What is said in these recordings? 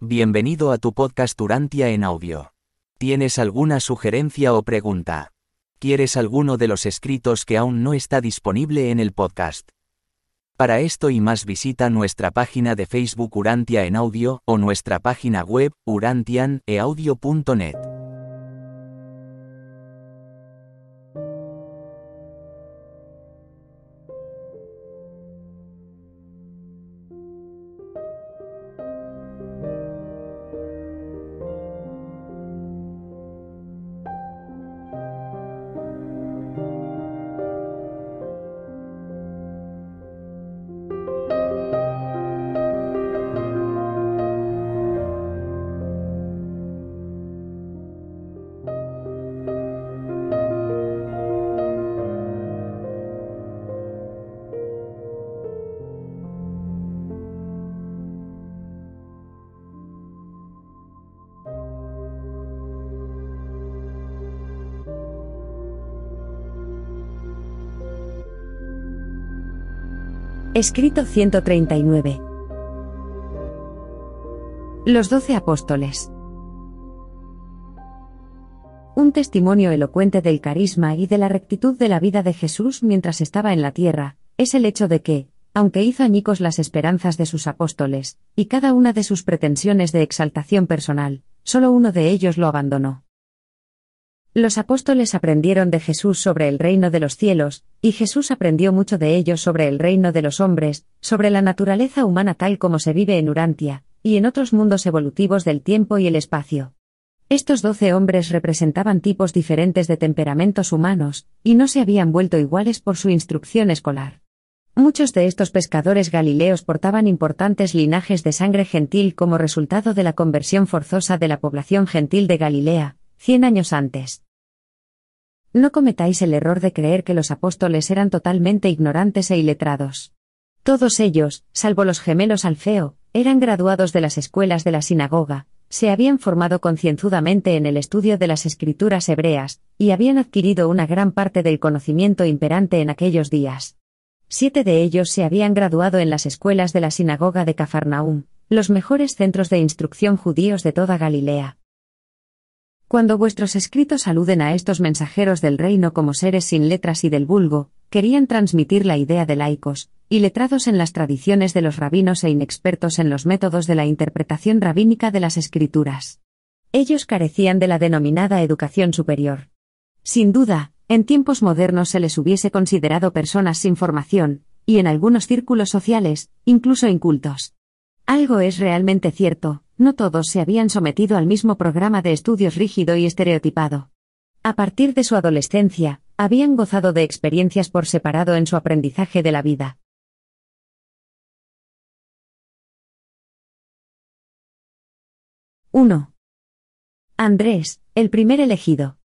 Bienvenido a tu podcast Urantia en audio. ¿Tienes alguna sugerencia o pregunta? ¿Quieres alguno de los escritos que aún no está disponible en el podcast? Para esto y más visita nuestra página de Facebook Urantia en audio o nuestra página web urantianeaudio.net. Escrito 139. Los doce apóstoles. Un testimonio elocuente del carisma y de la rectitud de la vida de Jesús mientras estaba en la tierra, es el hecho de que, aunque hizo añicos las esperanzas de sus apóstoles, y cada una de sus pretensiones de exaltación personal, solo uno de ellos lo abandonó. Los apóstoles aprendieron de Jesús sobre el reino de los cielos, y Jesús aprendió mucho de ellos sobre el reino de los hombres, sobre la naturaleza humana tal como se vive en Urantia, y en otros mundos evolutivos del tiempo y el espacio. Estos doce hombres representaban tipos diferentes de temperamentos humanos, y no se habían vuelto iguales por su instrucción escolar. Muchos de estos pescadores galileos portaban importantes linajes de sangre gentil como resultado de la conversión forzosa de la población gentil de Galilea, cien años antes. No cometáis el error de creer que los apóstoles eran totalmente ignorantes e iletrados. Todos ellos, salvo los gemelos Alfeo, eran graduados de las escuelas de la sinagoga, se habían formado concienzudamente en el estudio de las escrituras hebreas, y habían adquirido una gran parte del conocimiento imperante en aquellos días. Siete de ellos se habían graduado en las escuelas de la sinagoga de Cafarnaum, los mejores centros de instrucción judíos de toda Galilea. Cuando vuestros escritos aluden a estos mensajeros del reino como seres sin letras y del vulgo, querían transmitir la idea de laicos, y letrados en las tradiciones de los rabinos e inexpertos en los métodos de la interpretación rabínica de las escrituras. Ellos carecían de la denominada educación superior. Sin duda, en tiempos modernos se les hubiese considerado personas sin formación, y en algunos círculos sociales, incluso incultos. Algo es realmente cierto, no todos se habían sometido al mismo programa de estudios rígido y estereotipado. A partir de su adolescencia, habían gozado de experiencias por separado en su aprendizaje de la vida. ¡1! Andrés, el primer elegido.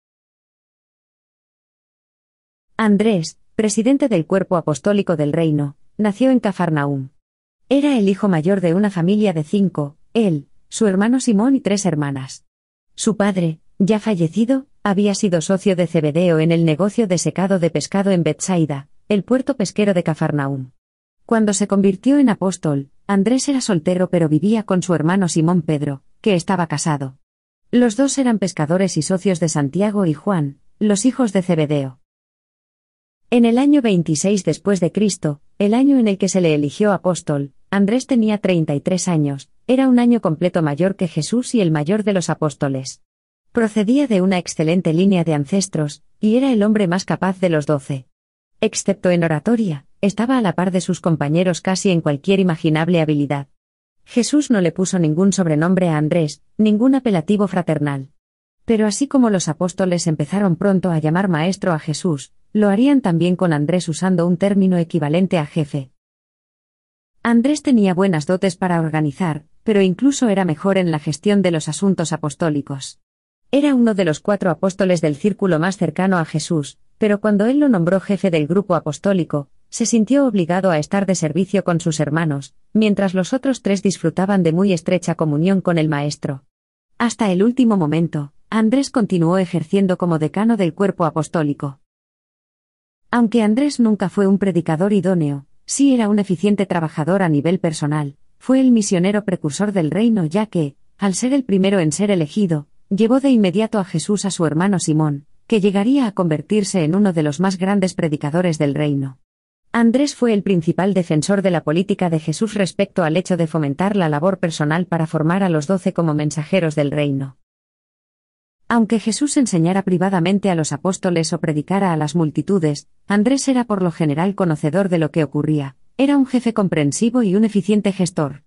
Andrés, presidente del cuerpo apostólico del reino, nació en Cafarnaum. Era el hijo mayor de una familia de cinco, él, su hermano Simón y tres hermanas. Su padre, ya fallecido, había sido socio de Cebedeo en el negocio de secado de pescado en Betsaida, el puerto pesquero de Cafarnaum. Cuando se convirtió en apóstol, Andrés era soltero pero vivía con su hermano Simón Pedro, que estaba casado. Los dos eran pescadores y socios de Santiago y Juan, los hijos de Cebedeo. En el año 26 después de Cristo, el año en el que se le eligió apóstol, Andrés tenía 33 años, era un año completo mayor que Jesús y el mayor de los apóstoles. Procedía de una excelente línea de ancestros, y era el hombre más capaz de los doce. Excepto en oratoria, estaba a la par de sus compañeros casi en cualquier imaginable habilidad. Jesús no le puso ningún sobrenombre a Andrés, ningún apelativo fraternal. Pero así como los apóstoles empezaron pronto a llamar maestro a Jesús, lo harían también con Andrés usando un término equivalente a jefe. Andrés tenía buenas dotes para organizar, pero incluso era mejor en la gestión de los asuntos apostólicos. Era uno de los cuatro apóstoles del círculo más cercano a Jesús, pero cuando él lo nombró jefe del grupo apostólico, se sintió obligado a estar de servicio con sus hermanos, mientras los otros tres disfrutaban de muy estrecha comunión con el Maestro. Hasta el último momento, Andrés continuó ejerciendo como decano del cuerpo apostólico. Aunque Andrés nunca fue un predicador idóneo, sí era un eficiente trabajador a nivel personal, fue el misionero precursor del reino ya que, al ser el primero en ser elegido, llevó de inmediato a Jesús a su hermano Simón, que llegaría a convertirse en uno de los más grandes predicadores del reino. Andrés fue el principal defensor de la política de Jesús respecto al hecho de fomentar la labor personal para formar a los doce como mensajeros del reino. Aunque Jesús enseñara privadamente a los apóstoles o predicara a las multitudes, Andrés era por lo general conocedor de lo que ocurría, era un jefe comprensivo y un eficiente gestor.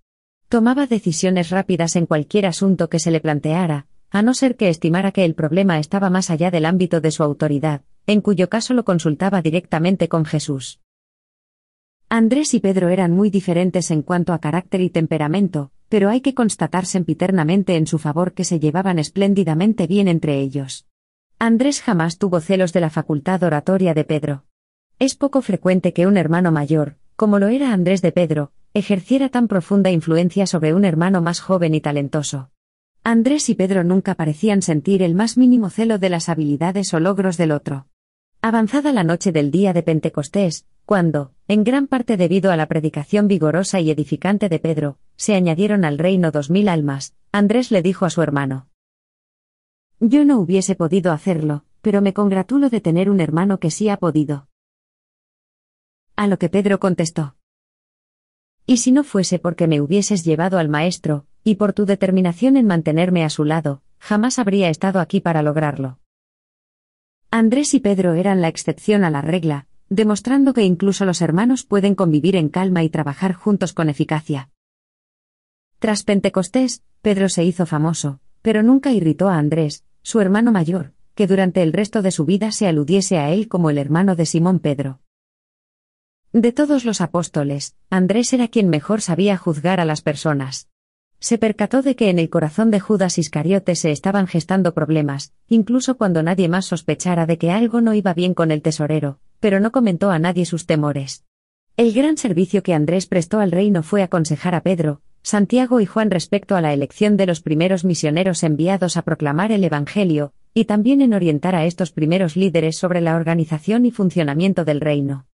Tomaba decisiones rápidas en cualquier asunto que se le planteara, a no ser que estimara que el problema estaba más allá del ámbito de su autoridad, en cuyo caso lo consultaba directamente con Jesús. Andrés y Pedro eran muy diferentes en cuanto a carácter y temperamento, pero hay que constatar sempiternamente en su favor que se llevaban espléndidamente bien entre ellos. Andrés jamás tuvo celos de la facultad oratoria de Pedro. Es poco frecuente que un hermano mayor, como lo era Andrés de Pedro, ejerciera tan profunda influencia sobre un hermano más joven y talentoso. Andrés y Pedro nunca parecían sentir el más mínimo celo de las habilidades o logros del otro. Avanzada la noche del día de Pentecostés, cuando, en gran parte debido a la predicación vigorosa y edificante de Pedro, se añadieron al reino dos mil almas, Andrés le dijo a su hermano. Yo no hubiese podido hacerlo, pero me congratulo de tener un hermano que sí ha podido. A lo que Pedro contestó. Y si no fuese porque me hubieses llevado al Maestro, y por tu determinación en mantenerme a su lado, jamás habría estado aquí para lograrlo. Andrés y Pedro eran la excepción a la regla, demostrando que incluso los hermanos pueden convivir en calma y trabajar juntos con eficacia. Tras Pentecostés, Pedro se hizo famoso, pero nunca irritó a Andrés, su hermano mayor, que durante el resto de su vida se aludiese a él como el hermano de Simón Pedro. De todos los apóstoles, Andrés era quien mejor sabía juzgar a las personas. Se percató de que en el corazón de Judas Iscariote se estaban gestando problemas, incluso cuando nadie más sospechara de que algo no iba bien con el tesorero, pero no comentó a nadie sus temores. El gran servicio que Andrés prestó al reino fue aconsejar a Pedro, Santiago y Juan respecto a la elección de los primeros misioneros enviados a proclamar el Evangelio, y también en orientar a estos primeros líderes sobre la organización y funcionamiento del reino.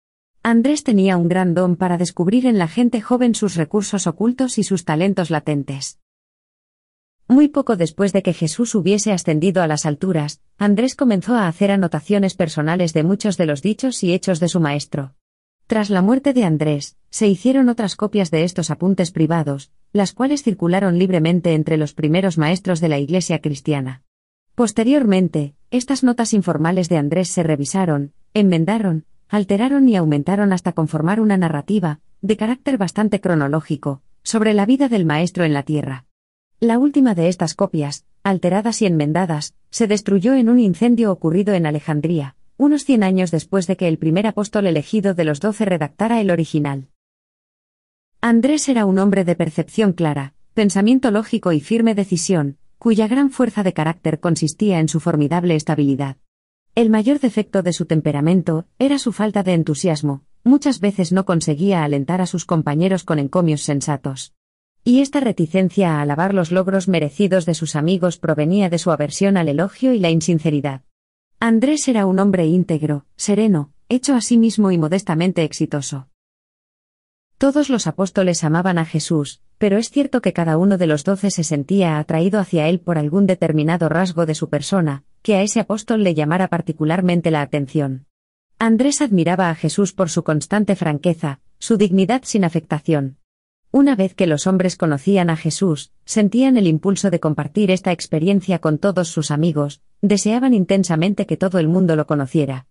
Andrés tenía un gran don para descubrir en la gente joven sus recursos ocultos y sus talentos latentes. Muy poco después de que Jesús hubiese ascendido a las alturas, Andrés comenzó a hacer anotaciones personales de muchos de los dichos y hechos de su maestro. Tras la muerte de Andrés, se hicieron otras copias de estos apuntes privados, las cuales circularon libremente entre los primeros maestros de la Iglesia cristiana. Posteriormente, estas notas informales de Andrés se revisaron, enmendaron, alteraron y aumentaron hasta conformar una narrativa, de carácter bastante cronológico, sobre la vida del Maestro en la Tierra. La última de estas copias, alteradas y enmendadas, se destruyó en un incendio ocurrido en Alejandría, unos cien años después de que el primer apóstol elegido de los doce redactara el original. Andrés era un hombre de percepción clara, pensamiento lógico y firme decisión, cuya gran fuerza de carácter consistía en su formidable estabilidad. El mayor defecto de su temperamento era su falta de entusiasmo, muchas veces no conseguía alentar a sus compañeros con encomios sensatos. Y esta reticencia a alabar los logros merecidos de sus amigos provenía de su aversión al elogio y la insinceridad. Andrés era un hombre íntegro, sereno, hecho a sí mismo y modestamente exitoso. Todos los apóstoles amaban a Jesús, pero es cierto que cada uno de los doce se sentía atraído hacia él por algún determinado rasgo de su persona, que a ese apóstol le llamara particularmente la atención. Andrés admiraba a Jesús por su constante franqueza, su dignidad sin afectación. Una vez que los hombres conocían a Jesús, sentían el impulso de compartir esta experiencia con todos sus amigos, deseaban intensamente que todo el mundo lo conociera.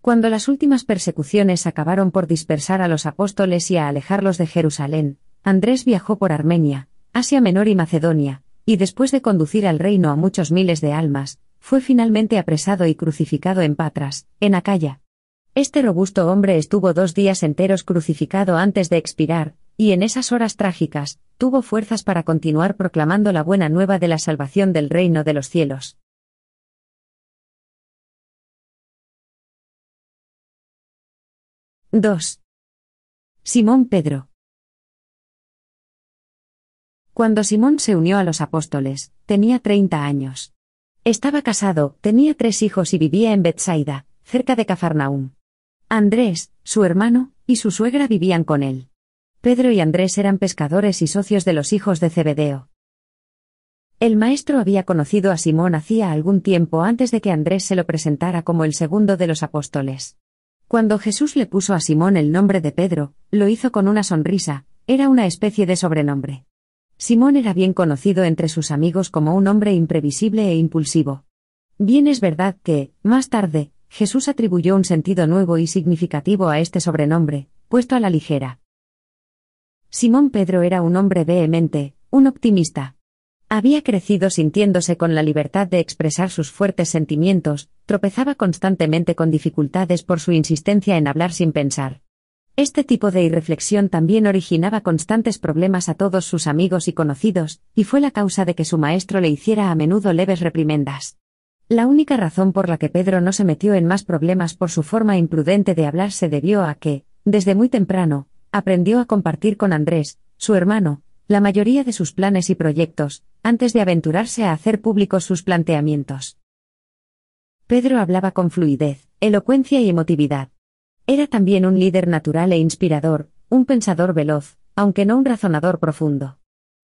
Cuando las últimas persecuciones acabaron por dispersar a los apóstoles y a alejarlos de Jerusalén, Andrés viajó por Armenia, Asia Menor y Macedonia, y después de conducir al reino a muchos miles de almas, fue finalmente apresado y crucificado en Patras, en Acaya. Este robusto hombre estuvo dos días enteros crucificado antes de expirar, y en esas horas trágicas, tuvo fuerzas para continuar proclamando la buena nueva de la salvación del reino de los cielos. —2. Simón Pedro cuando Simón se unió a los apóstoles, tenía 30 años. Estaba casado, tenía tres hijos y vivía en Bethsaida, cerca de Cafarnaúm. Andrés, su hermano, y su suegra vivían con él. Pedro y Andrés eran pescadores y socios de los hijos de Zebedeo. El maestro había conocido a Simón hacía algún tiempo antes de que Andrés se lo presentara como el segundo de los apóstoles. Cuando Jesús le puso a Simón el nombre de Pedro, lo hizo con una sonrisa, era una especie de sobrenombre. Simón era bien conocido entre sus amigos como un hombre imprevisible e impulsivo. Bien es verdad que, más tarde, Jesús atribuyó un sentido nuevo y significativo a este sobrenombre, puesto a la ligera. Simón Pedro era un hombre vehemente, un optimista. Había crecido sintiéndose con la libertad de expresar sus fuertes sentimientos, tropezaba constantemente con dificultades por su insistencia en hablar sin pensar. Este tipo de irreflexión también originaba constantes problemas a todos sus amigos y conocidos, y fue la causa de que su maestro le hiciera a menudo leves reprimendas. La única razón por la que Pedro no se metió en más problemas por su forma imprudente de hablar se debió a que, desde muy temprano, aprendió a compartir con Andrés, su hermano, la mayoría de sus planes y proyectos, antes de aventurarse a hacer públicos sus planteamientos. Pedro hablaba con fluidez, elocuencia y emotividad. Era también un líder natural e inspirador, un pensador veloz, aunque no un razonador profundo.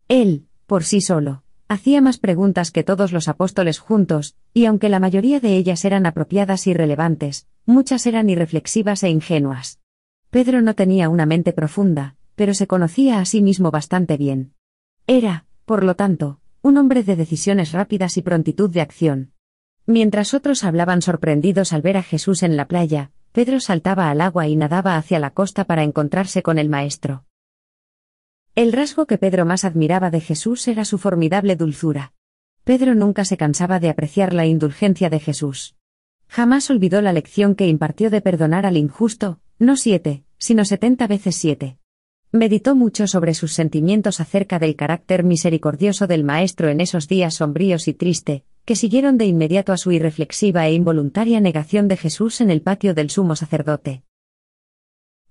Él, por sí solo, hacía más preguntas que todos los apóstoles juntos, y aunque la mayoría de ellas eran apropiadas y relevantes, muchas eran irreflexivas e ingenuas. Pedro no tenía una mente profunda, pero se conocía a sí mismo bastante bien. Era, por lo tanto, un hombre de decisiones rápidas y prontitud de acción. Mientras otros hablaban sorprendidos al ver a Jesús en la playa, Pedro saltaba al agua y nadaba hacia la costa para encontrarse con el Maestro. El rasgo que Pedro más admiraba de Jesús era su formidable dulzura. Pedro nunca se cansaba de apreciar la indulgencia de Jesús. Jamás olvidó la lección que impartió de perdonar al injusto, no siete, sino setenta veces siete. Meditó mucho sobre sus sentimientos acerca del carácter misericordioso del Maestro en esos días sombríos y triste, que siguieron de inmediato a su irreflexiva e involuntaria negación de Jesús en el patio del sumo sacerdote.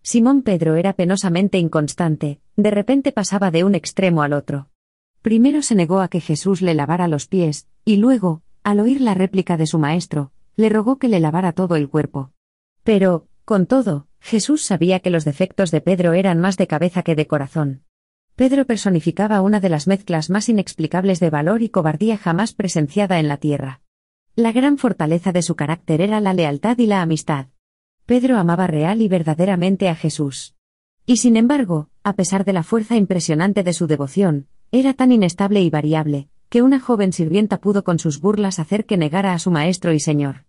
Simón Pedro era penosamente inconstante, de repente pasaba de un extremo al otro. Primero se negó a que Jesús le lavara los pies, y luego, al oír la réplica de su maestro, le rogó que le lavara todo el cuerpo. Pero, con todo, Jesús sabía que los defectos de Pedro eran más de cabeza que de corazón. Pedro personificaba una de las mezclas más inexplicables de valor y cobardía jamás presenciada en la tierra. La gran fortaleza de su carácter era la lealtad y la amistad. Pedro amaba real y verdaderamente a Jesús. Y sin embargo, a pesar de la fuerza impresionante de su devoción, era tan inestable y variable, que una joven sirvienta pudo con sus burlas hacer que negara a su maestro y señor.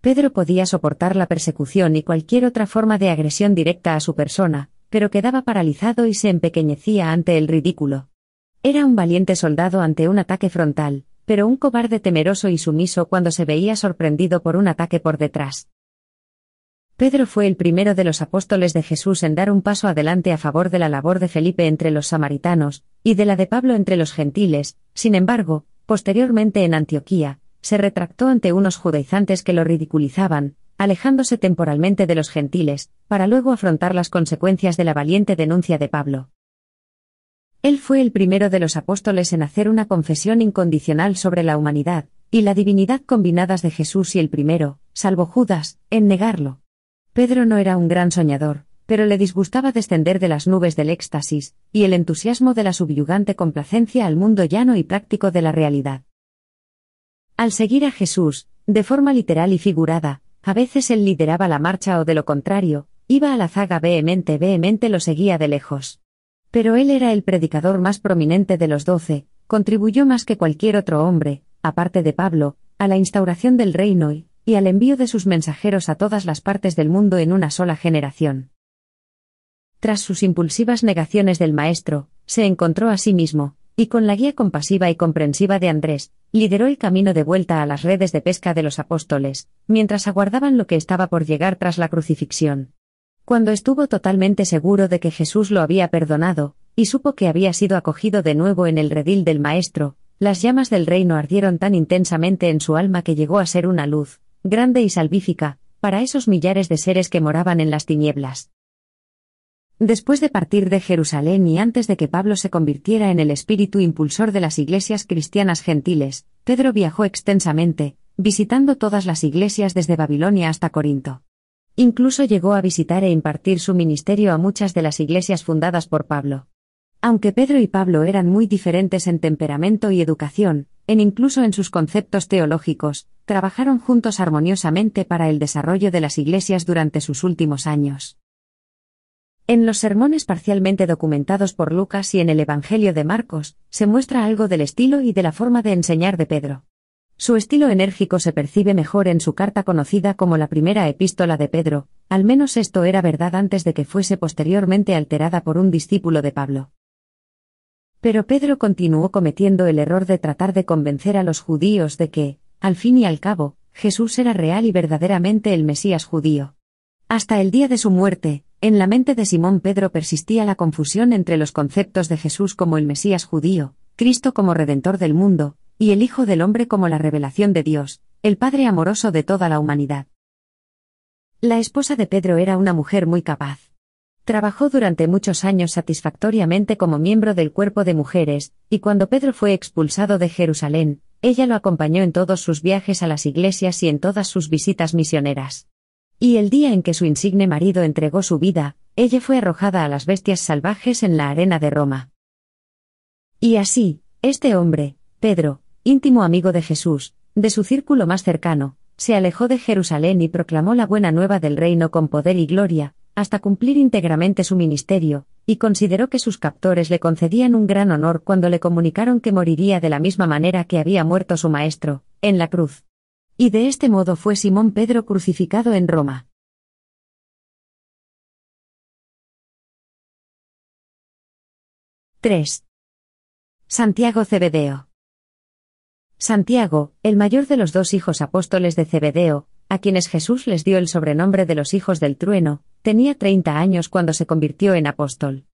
Pedro podía soportar la persecución y cualquier otra forma de agresión directa a su persona, pero quedaba paralizado y se empequeñecía ante el ridículo. Era un valiente soldado ante un ataque frontal, pero un cobarde temeroso y sumiso cuando se veía sorprendido por un ataque por detrás. Pedro fue el primero de los apóstoles de Jesús en dar un paso adelante a favor de la labor de Felipe entre los samaritanos, y de la de Pablo entre los gentiles, sin embargo, posteriormente en Antioquía, se retractó ante unos judaizantes que lo ridiculizaban, alejándose temporalmente de los gentiles, para luego afrontar las consecuencias de la valiente denuncia de Pablo. Él fue el primero de los apóstoles en hacer una confesión incondicional sobre la humanidad, y la divinidad combinadas de Jesús y el primero, salvo Judas, en negarlo. Pedro no era un gran soñador, pero le disgustaba descender de las nubes del éxtasis, y el entusiasmo de la subyugante complacencia al mundo llano y práctico de la realidad. Al seguir a Jesús, de forma literal y figurada, a veces él lideraba la marcha o de lo contrario, iba a la zaga vehemente vehemente lo seguía de lejos. Pero él era el predicador más prominente de los doce, contribuyó más que cualquier otro hombre, aparte de Pablo, a la instauración del reino y, y al envío de sus mensajeros a todas las partes del mundo en una sola generación. Tras sus impulsivas negaciones del Maestro, se encontró a sí mismo, y con la guía compasiva y comprensiva de Andrés, lideró el camino de vuelta a las redes de pesca de los apóstoles, mientras aguardaban lo que estaba por llegar tras la crucifixión. Cuando estuvo totalmente seguro de que Jesús lo había perdonado, y supo que había sido acogido de nuevo en el redil del Maestro, las llamas del reino ardieron tan intensamente en su alma que llegó a ser una luz, grande y salvífica, para esos millares de seres que moraban en las tinieblas. Después de partir de Jerusalén y antes de que Pablo se convirtiera en el espíritu impulsor de las iglesias cristianas gentiles, Pedro viajó extensamente, visitando todas las iglesias desde Babilonia hasta Corinto. Incluso llegó a visitar e impartir su ministerio a muchas de las iglesias fundadas por Pablo. Aunque Pedro y Pablo eran muy diferentes en temperamento y educación, en incluso en sus conceptos teológicos, trabajaron juntos armoniosamente para el desarrollo de las iglesias durante sus últimos años. En los sermones parcialmente documentados por Lucas y en el Evangelio de Marcos, se muestra algo del estilo y de la forma de enseñar de Pedro. Su estilo enérgico se percibe mejor en su carta conocida como la primera epístola de Pedro, al menos esto era verdad antes de que fuese posteriormente alterada por un discípulo de Pablo. Pero Pedro continuó cometiendo el error de tratar de convencer a los judíos de que, al fin y al cabo, Jesús era real y verdaderamente el Mesías judío. Hasta el día de su muerte, en la mente de Simón Pedro persistía la confusión entre los conceptos de Jesús como el Mesías judío, Cristo como Redentor del mundo, y el Hijo del Hombre como la revelación de Dios, el Padre amoroso de toda la humanidad. La esposa de Pedro era una mujer muy capaz. Trabajó durante muchos años satisfactoriamente como miembro del cuerpo de mujeres, y cuando Pedro fue expulsado de Jerusalén, ella lo acompañó en todos sus viajes a las iglesias y en todas sus visitas misioneras. Y el día en que su insigne marido entregó su vida, ella fue arrojada a las bestias salvajes en la arena de Roma. Y así, este hombre, Pedro, íntimo amigo de Jesús, de su círculo más cercano, se alejó de Jerusalén y proclamó la buena nueva del reino con poder y gloria, hasta cumplir íntegramente su ministerio, y consideró que sus captores le concedían un gran honor cuando le comunicaron que moriría de la misma manera que había muerto su maestro, en la cruz. Y de este modo fue Simón Pedro crucificado en Roma. —3. Santiago Cebedeo. Santiago, el mayor de los dos hijos apóstoles de Cebedeo, a quienes Jesús les dio el sobrenombre de los hijos del trueno, tenía 30 años cuando se convirtió en apóstol.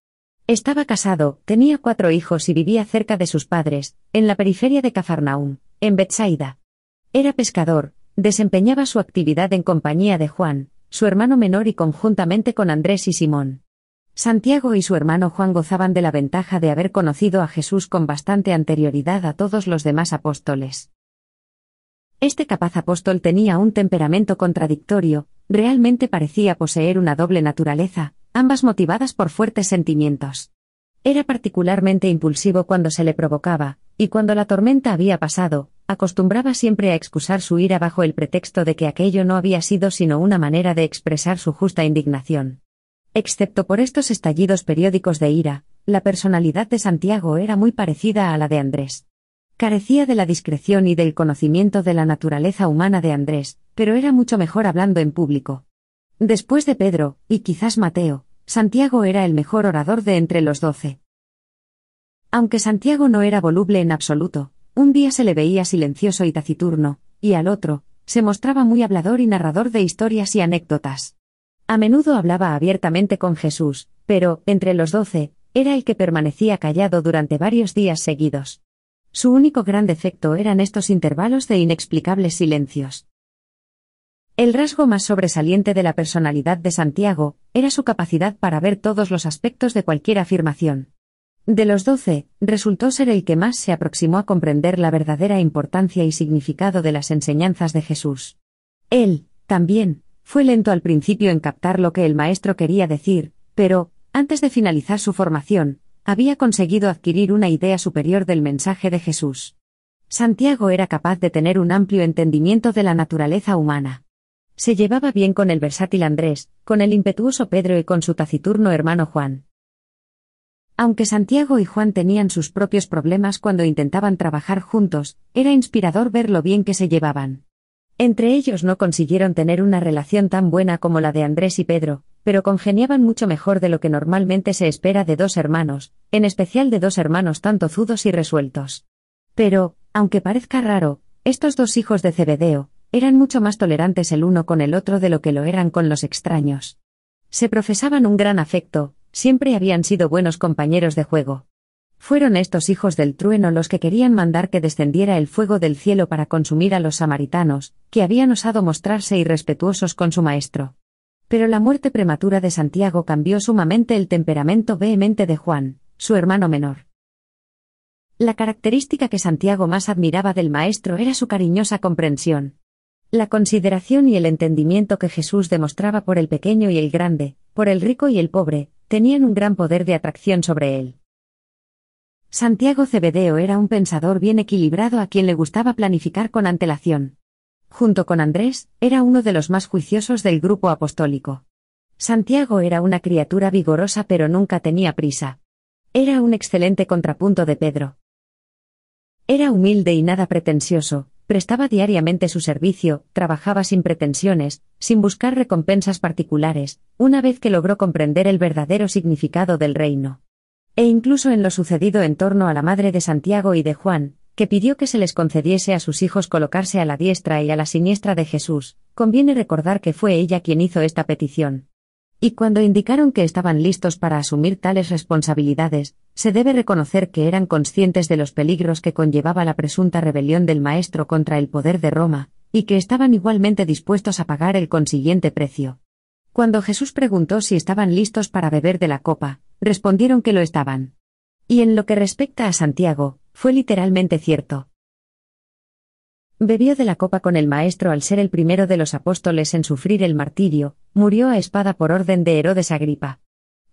Estaba casado, tenía cuatro hijos y vivía cerca de sus padres, en la periferia de Cafarnaum, en Bethsaida. Era pescador, desempeñaba su actividad en compañía de Juan, su hermano menor y conjuntamente con Andrés y Simón. Santiago y su hermano Juan gozaban de la ventaja de haber conocido a Jesús con bastante anterioridad a todos los demás apóstoles. Este capaz apóstol tenía un temperamento contradictorio, realmente parecía poseer una doble naturaleza, ambas motivadas por fuertes sentimientos. Era particularmente impulsivo cuando se le provocaba, y cuando la tormenta había pasado, acostumbraba siempre a excusar su ira bajo el pretexto de que aquello no había sido sino una manera de expresar su justa indignación. Excepto por estos estallidos periódicos de ira, la personalidad de Santiago era muy parecida a la de Andrés. Carecía de la discreción y del conocimiento de la naturaleza humana de Andrés, pero era mucho mejor hablando en público. Después de Pedro, y quizás Mateo, Santiago era el mejor orador de entre los doce. Aunque Santiago no era voluble en absoluto, un día se le veía silencioso y taciturno, y al otro, se mostraba muy hablador y narrador de historias y anécdotas. A menudo hablaba abiertamente con Jesús, pero, entre los doce, era el que permanecía callado durante varios días seguidos. Su único gran defecto eran estos intervalos de inexplicables silencios. El rasgo más sobresaliente de la personalidad de Santiago era su capacidad para ver todos los aspectos de cualquier afirmación. De los doce, resultó ser el que más se aproximó a comprender la verdadera importancia y significado de las enseñanzas de Jesús. Él, también, fue lento al principio en captar lo que el maestro quería decir, pero, antes de finalizar su formación, había conseguido adquirir una idea superior del mensaje de Jesús. Santiago era capaz de tener un amplio entendimiento de la naturaleza humana. Se llevaba bien con el versátil Andrés, con el impetuoso Pedro y con su taciturno hermano Juan. Aunque Santiago y Juan tenían sus propios problemas cuando intentaban trabajar juntos, era inspirador ver lo bien que se llevaban. Entre ellos no consiguieron tener una relación tan buena como la de Andrés y Pedro, pero congeniaban mucho mejor de lo que normalmente se espera de dos hermanos, en especial de dos hermanos tan tozudos y resueltos. Pero, aunque parezca raro, estos dos hijos de Cebedeo, eran mucho más tolerantes el uno con el otro de lo que lo eran con los extraños. Se profesaban un gran afecto, siempre habían sido buenos compañeros de juego. Fueron estos hijos del trueno los que querían mandar que descendiera el fuego del cielo para consumir a los samaritanos, que habían osado mostrarse irrespetuosos con su maestro. Pero la muerte prematura de Santiago cambió sumamente el temperamento vehemente de Juan, su hermano menor. La característica que Santiago más admiraba del Maestro era su cariñosa comprensión. La consideración y el entendimiento que Jesús demostraba por el pequeño y el grande, por el rico y el pobre, tenían un gran poder de atracción sobre él. Santiago Cebedeo era un pensador bien equilibrado a quien le gustaba planificar con antelación. Junto con Andrés, era uno de los más juiciosos del grupo apostólico. Santiago era una criatura vigorosa pero nunca tenía prisa. Era un excelente contrapunto de Pedro. Era humilde y nada pretencioso, prestaba diariamente su servicio, trabajaba sin pretensiones, sin buscar recompensas particulares, una vez que logró comprender el verdadero significado del reino. E incluso en lo sucedido en torno a la madre de Santiago y de Juan, que pidió que se les concediese a sus hijos colocarse a la diestra y a la siniestra de Jesús, conviene recordar que fue ella quien hizo esta petición. Y cuando indicaron que estaban listos para asumir tales responsabilidades, se debe reconocer que eran conscientes de los peligros que conllevaba la presunta rebelión del Maestro contra el poder de Roma, y que estaban igualmente dispuestos a pagar el consiguiente precio. Cuando Jesús preguntó si estaban listos para beber de la copa, respondieron que lo estaban. Y en lo que respecta a Santiago, fue literalmente cierto. Bebió de la copa con el Maestro al ser el primero de los apóstoles en sufrir el martirio, murió a espada por orden de Herodes Agripa.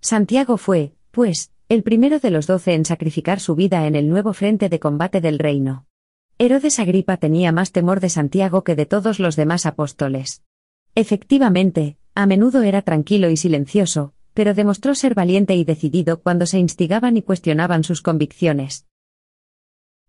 Santiago fue, pues, el primero de los doce en sacrificar su vida en el nuevo frente de combate del reino. Herodes Agripa tenía más temor de Santiago que de todos los demás apóstoles. Efectivamente, a menudo era tranquilo y silencioso, pero demostró ser valiente y decidido cuando se instigaban y cuestionaban sus convicciones.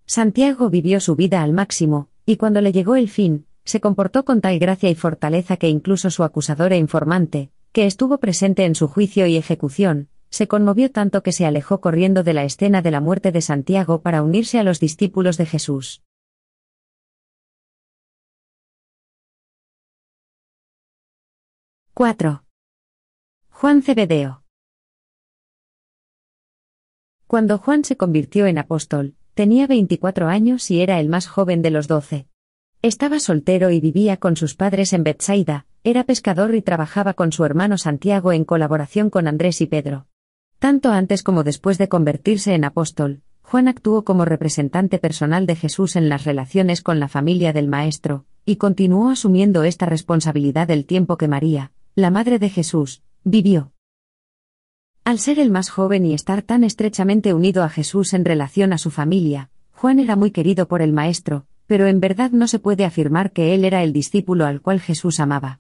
Santiago vivió su vida al máximo, y cuando le llegó el fin, se comportó con tal gracia y fortaleza que incluso su acusador e informante, que estuvo presente en su juicio y ejecución, se conmovió tanto que se alejó corriendo de la escena de la muerte de Santiago para unirse a los discípulos de Jesús. ¡4! Juan Cebedeo. Cuando Juan se convirtió en apóstol, tenía 24 años y era el más joven de los doce. Estaba soltero y vivía con sus padres en Bethsaida, era pescador y trabajaba con su hermano Santiago en colaboración con Andrés y Pedro. Tanto antes como después de convertirse en apóstol, Juan actuó como representante personal de Jesús en las relaciones con la familia del Maestro, y continuó asumiendo esta responsabilidad el tiempo que María, la madre de Jesús, vivió. Al ser el más joven y estar tan estrechamente unido a Jesús en relación a su familia, Juan era muy querido por el Maestro, pero en verdad no se puede afirmar que él era el discípulo al cual Jesús amaba.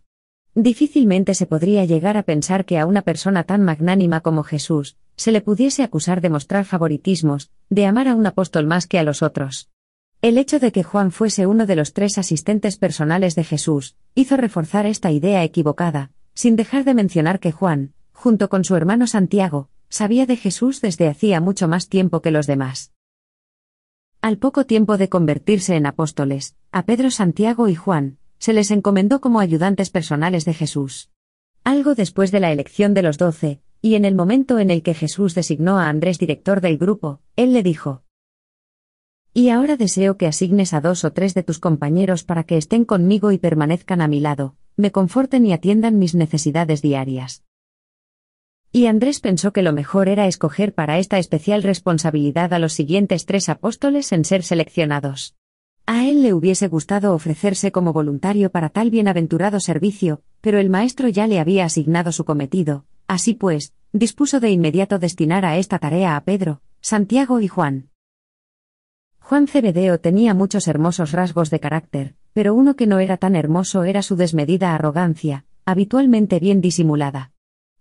Difícilmente se podría llegar a pensar que a una persona tan magnánima como Jesús, se le pudiese acusar de mostrar favoritismos, de amar a un apóstol más que a los otros. El hecho de que Juan fuese uno de los tres asistentes personales de Jesús, hizo reforzar esta idea equivocada, sin dejar de mencionar que Juan, junto con su hermano Santiago, sabía de Jesús desde hacía mucho más tiempo que los demás. Al poco tiempo de convertirse en apóstoles, a Pedro, Santiago y Juan, se les encomendó como ayudantes personales de Jesús. Algo después de la elección de los doce, y en el momento en el que Jesús designó a Andrés director del grupo, él le dijo, Y ahora deseo que asignes a dos o tres de tus compañeros para que estén conmigo y permanezcan a mi lado, me conforten y atiendan mis necesidades diarias. Y Andrés pensó que lo mejor era escoger para esta especial responsabilidad a los siguientes tres apóstoles en ser seleccionados. A él le hubiese gustado ofrecerse como voluntario para tal bienaventurado servicio, pero el maestro ya le había asignado su cometido, así pues, dispuso de inmediato destinar a esta tarea a Pedro, Santiago y Juan. Juan Cebedeo tenía muchos hermosos rasgos de carácter, pero uno que no era tan hermoso era su desmedida arrogancia, habitualmente bien disimulada.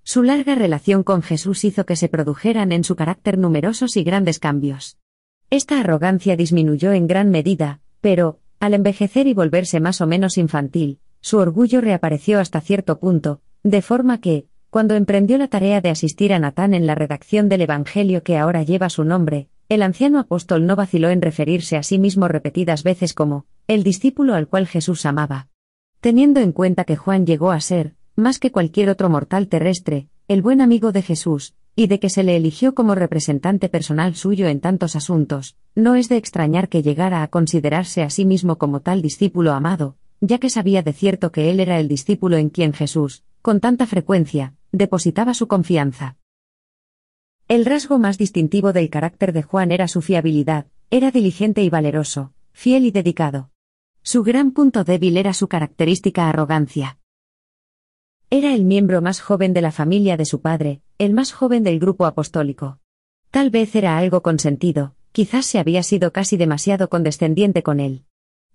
Su larga relación con Jesús hizo que se produjeran en su carácter numerosos y grandes cambios. Esta arrogancia disminuyó en gran medida, pero, al envejecer y volverse más o menos infantil, su orgullo reapareció hasta cierto punto, de forma que, cuando emprendió la tarea de asistir a Natán en la redacción del Evangelio que ahora lleva su nombre, el anciano apóstol no vaciló en referirse a sí mismo repetidas veces como, el discípulo al cual Jesús amaba. Teniendo en cuenta que Juan llegó a ser, más que cualquier otro mortal terrestre, el buen amigo de Jesús, y de que se le eligió como representante personal suyo en tantos asuntos, no es de extrañar que llegara a considerarse a sí mismo como tal discípulo amado, ya que sabía de cierto que él era el discípulo en quien Jesús, con tanta frecuencia, depositaba su confianza. El rasgo más distintivo del carácter de Juan era su fiabilidad, era diligente y valeroso, fiel y dedicado. Su gran punto débil era su característica arrogancia. Era el miembro más joven de la familia de su padre, el más joven del grupo apostólico. Tal vez era algo consentido, quizás se había sido casi demasiado condescendiente con él.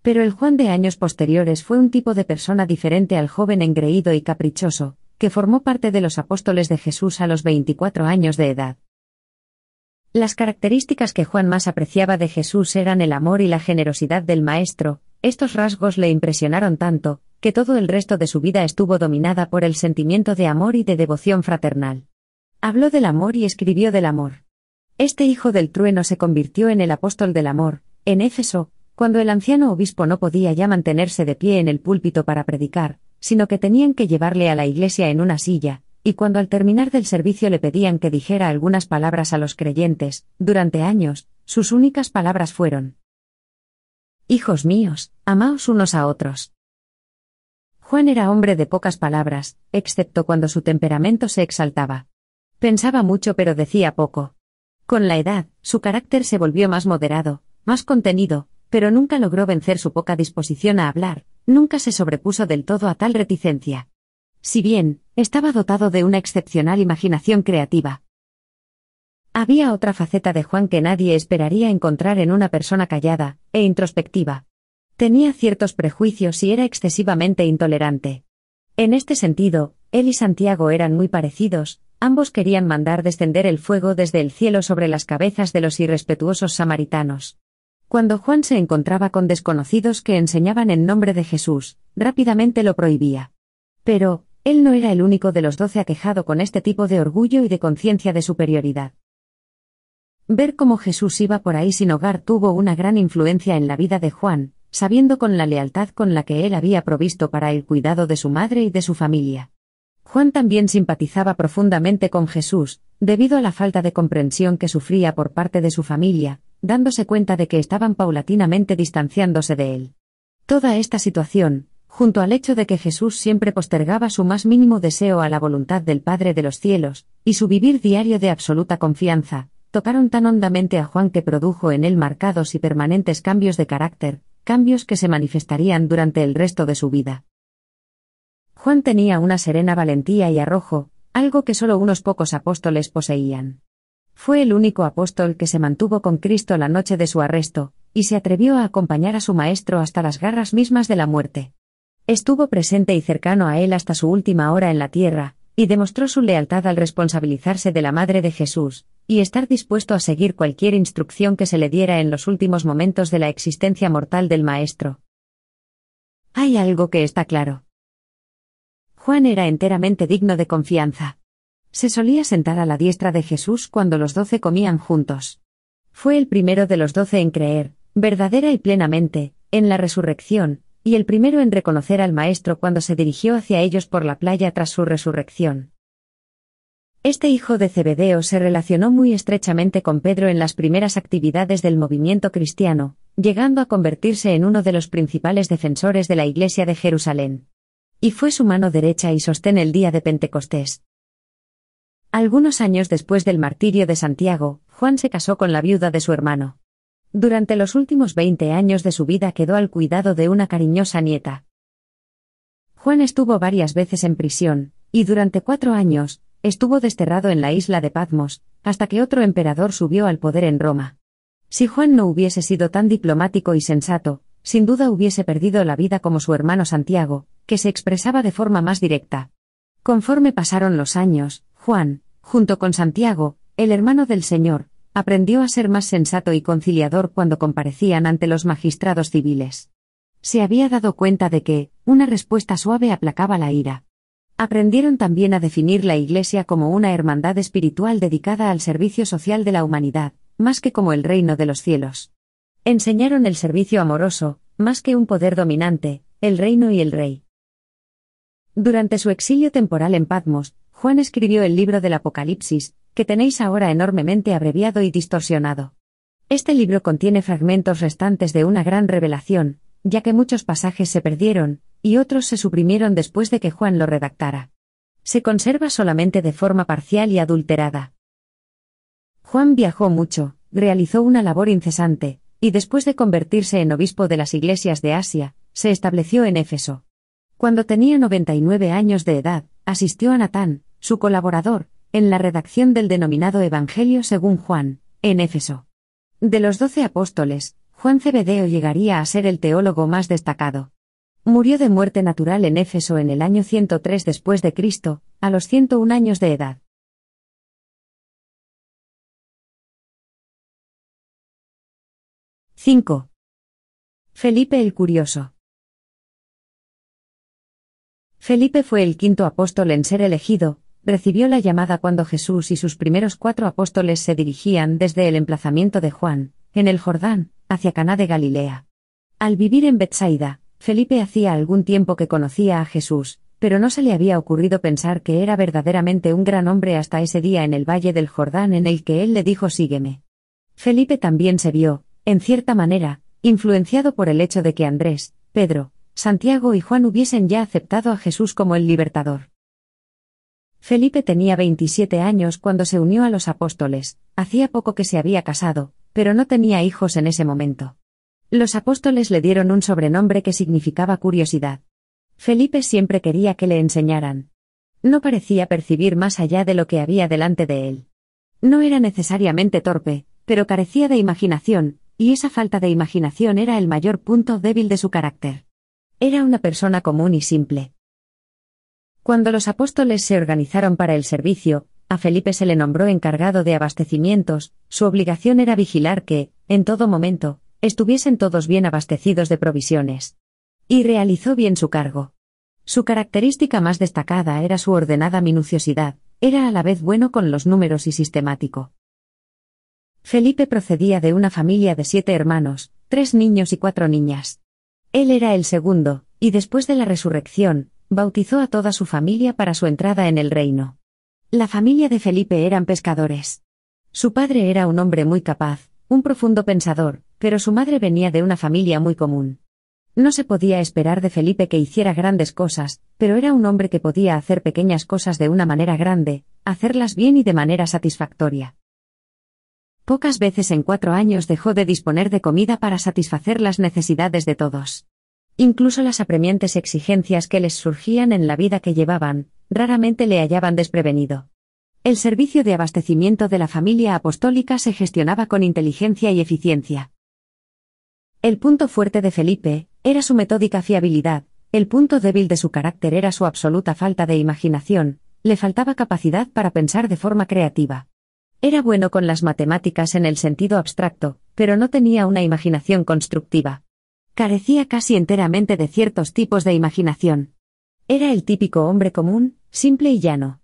Pero el Juan de años posteriores fue un tipo de persona diferente al joven engreído y caprichoso, que formó parte de los apóstoles de Jesús a los 24 años de edad. Las características que Juan más apreciaba de Jesús eran el amor y la generosidad del Maestro, estos rasgos le impresionaron tanto, que todo el resto de su vida estuvo dominada por el sentimiento de amor y de devoción fraternal. Habló del amor y escribió del amor. Este hijo del trueno se convirtió en el apóstol del amor, en Éfeso, cuando el anciano obispo no podía ya mantenerse de pie en el púlpito para predicar, sino que tenían que llevarle a la iglesia en una silla, y cuando al terminar del servicio le pedían que dijera algunas palabras a los creyentes, durante años, sus únicas palabras fueron, Hijos míos, amaos unos a otros. Juan era hombre de pocas palabras, excepto cuando su temperamento se exaltaba. Pensaba mucho pero decía poco. Con la edad, su carácter se volvió más moderado, más contenido, pero nunca logró vencer su poca disposición a hablar, nunca se sobrepuso del todo a tal reticencia. Si bien, estaba dotado de una excepcional imaginación creativa. Había otra faceta de Juan que nadie esperaría encontrar en una persona callada, e introspectiva. Tenía ciertos prejuicios y era excesivamente intolerante. En este sentido, él y Santiago eran muy parecidos, ambos querían mandar descender el fuego desde el cielo sobre las cabezas de los irrespetuosos samaritanos. Cuando Juan se encontraba con desconocidos que enseñaban en nombre de Jesús, rápidamente lo prohibía. Pero, él no era el único de los doce aquejado con este tipo de orgullo y de conciencia de superioridad. Ver cómo Jesús iba por ahí sin hogar tuvo una gran influencia en la vida de Juan, sabiendo con la lealtad con la que él había provisto para el cuidado de su madre y de su familia. Juan también simpatizaba profundamente con Jesús, debido a la falta de comprensión que sufría por parte de su familia, dándose cuenta de que estaban paulatinamente distanciándose de él. Toda esta situación, junto al hecho de que Jesús siempre postergaba su más mínimo deseo a la voluntad del Padre de los cielos, y su vivir diario de absoluta confianza, tocaron tan hondamente a Juan que produjo en él marcados y permanentes cambios de carácter, cambios que se manifestarían durante el resto de su vida. Juan tenía una serena valentía y arrojo, algo que solo unos pocos apóstoles poseían. Fue el único apóstol que se mantuvo con Cristo la noche de su arresto, y se atrevió a acompañar a su Maestro hasta las garras mismas de la muerte. Estuvo presente y cercano a él hasta su última hora en la tierra, y demostró su lealtad al responsabilizarse de la Madre de Jesús, y estar dispuesto a seguir cualquier instrucción que se le diera en los últimos momentos de la existencia mortal del Maestro. Hay algo que está claro. Juan era enteramente digno de confianza. Se solía sentar a la diestra de Jesús cuando los doce comían juntos. Fue el primero de los doce en creer, verdadera y plenamente, en la resurrección, y el primero en reconocer al Maestro cuando se dirigió hacia ellos por la playa tras su resurrección. Este hijo de Zebedeo se relacionó muy estrechamente con Pedro en las primeras actividades del movimiento cristiano, llegando a convertirse en uno de los principales defensores de la Iglesia de Jerusalén. Y fue su mano derecha y sostén el día de Pentecostés. Algunos años después del martirio de Santiago, Juan se casó con la viuda de su hermano. Durante los últimos veinte años de su vida quedó al cuidado de una cariñosa nieta. Juan estuvo varias veces en prisión, y durante cuatro años, estuvo desterrado en la isla de Patmos, hasta que otro emperador subió al poder en Roma. Si Juan no hubiese sido tan diplomático y sensato, sin duda hubiese perdido la vida como su hermano Santiago, que se expresaba de forma más directa. Conforme pasaron los años, Juan, junto con Santiago, el hermano del Señor, aprendió a ser más sensato y conciliador cuando comparecían ante los magistrados civiles. Se había dado cuenta de que, una respuesta suave aplacaba la ira. Aprendieron también a definir la Iglesia como una hermandad espiritual dedicada al servicio social de la humanidad, más que como el reino de los cielos. Enseñaron el servicio amoroso, más que un poder dominante, el reino y el rey. Durante su exilio temporal en Patmos, Juan escribió el libro del Apocalipsis, que tenéis ahora enormemente abreviado y distorsionado. Este libro contiene fragmentos restantes de una gran revelación, ya que muchos pasajes se perdieron, y otros se suprimieron después de que Juan lo redactara. Se conserva solamente de forma parcial y adulterada. Juan viajó mucho, realizó una labor incesante, y después de convertirse en obispo de las iglesias de Asia, se estableció en Éfeso. Cuando tenía 99 años de edad, asistió a Natán, su colaborador, en la redacción del denominado Evangelio según Juan, en Éfeso. De los doce apóstoles, Juan Cebedeo llegaría a ser el teólogo más destacado. Murió de muerte natural en Éfeso en el año 103 después de Cristo, a los 101 años de edad. —5. Felipe el Curioso. Felipe fue el quinto apóstol en ser elegido, recibió la llamada cuando Jesús y sus primeros cuatro apóstoles se dirigían desde el emplazamiento de Juan, en el Jordán, hacia Caná de Galilea. Al vivir en Bethsaida, Felipe hacía algún tiempo que conocía a Jesús, pero no se le había ocurrido pensar que era verdaderamente un gran hombre hasta ese día en el valle del Jordán en el que él le dijo sígueme. Felipe también se vio, en cierta manera, influenciado por el hecho de que Andrés, Pedro, Santiago y Juan hubiesen ya aceptado a Jesús como el libertador. Felipe tenía 27 años cuando se unió a los apóstoles, hacía poco que se había casado, pero no tenía hijos en ese momento. Los apóstoles le dieron un sobrenombre que significaba curiosidad. Felipe siempre quería que le enseñaran. No parecía percibir más allá de lo que había delante de él. No era necesariamente torpe, pero carecía de imaginación, y esa falta de imaginación era el mayor punto débil de su carácter. Era una persona común y simple. Cuando los apóstoles se organizaron para el servicio, a Felipe se le nombró encargado de abastecimientos, su obligación era vigilar que, en todo momento, estuviesen todos bien abastecidos de provisiones. Y realizó bien su cargo. Su característica más destacada era su ordenada minuciosidad, era a la vez bueno con los números y sistemático. Felipe procedía de una familia de siete hermanos, tres niños y cuatro niñas. Él era el segundo, y después de la resurrección, bautizó a toda su familia para su entrada en el reino. La familia de Felipe eran pescadores. Su padre era un hombre muy capaz, un profundo pensador, pero su madre venía de una familia muy común. No se podía esperar de Felipe que hiciera grandes cosas, pero era un hombre que podía hacer pequeñas cosas de una manera grande, hacerlas bien y de manera satisfactoria. Pocas veces en cuatro años dejó de disponer de comida para satisfacer las necesidades de todos. Incluso las apremiantes exigencias que les surgían en la vida que llevaban, raramente le hallaban desprevenido. El servicio de abastecimiento de la familia apostólica se gestionaba con inteligencia y eficiencia. El punto fuerte de Felipe era su metódica fiabilidad, el punto débil de su carácter era su absoluta falta de imaginación, le faltaba capacidad para pensar de forma creativa. Era bueno con las matemáticas en el sentido abstracto, pero no tenía una imaginación constructiva. Carecía casi enteramente de ciertos tipos de imaginación. Era el típico hombre común, simple y llano.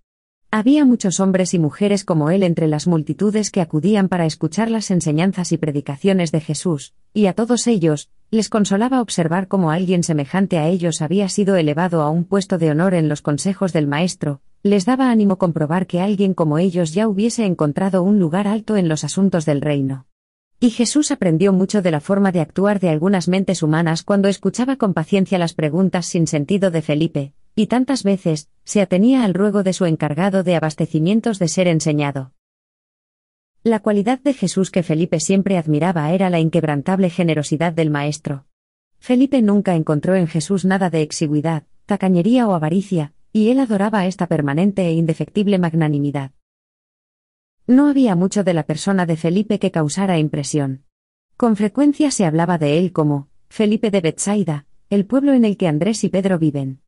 Había muchos hombres y mujeres como él entre las multitudes que acudían para escuchar las enseñanzas y predicaciones de Jesús, y a todos ellos, les consolaba observar cómo alguien semejante a ellos había sido elevado a un puesto de honor en los consejos del Maestro, les daba ánimo comprobar que alguien como ellos ya hubiese encontrado un lugar alto en los asuntos del reino. Y Jesús aprendió mucho de la forma de actuar de algunas mentes humanas cuando escuchaba con paciencia las preguntas sin sentido de Felipe, y tantas veces, se atenía al ruego de su encargado de abastecimientos de ser enseñado. La cualidad de Jesús que Felipe siempre admiraba era la inquebrantable generosidad del Maestro. Felipe nunca encontró en Jesús nada de exigüidad, tacañería o avaricia, y él adoraba esta permanente e indefectible magnanimidad. No había mucho de la persona de Felipe que causara impresión. Con frecuencia se hablaba de él como, Felipe de Bethsaida, el pueblo en el que Andrés y Pedro viven.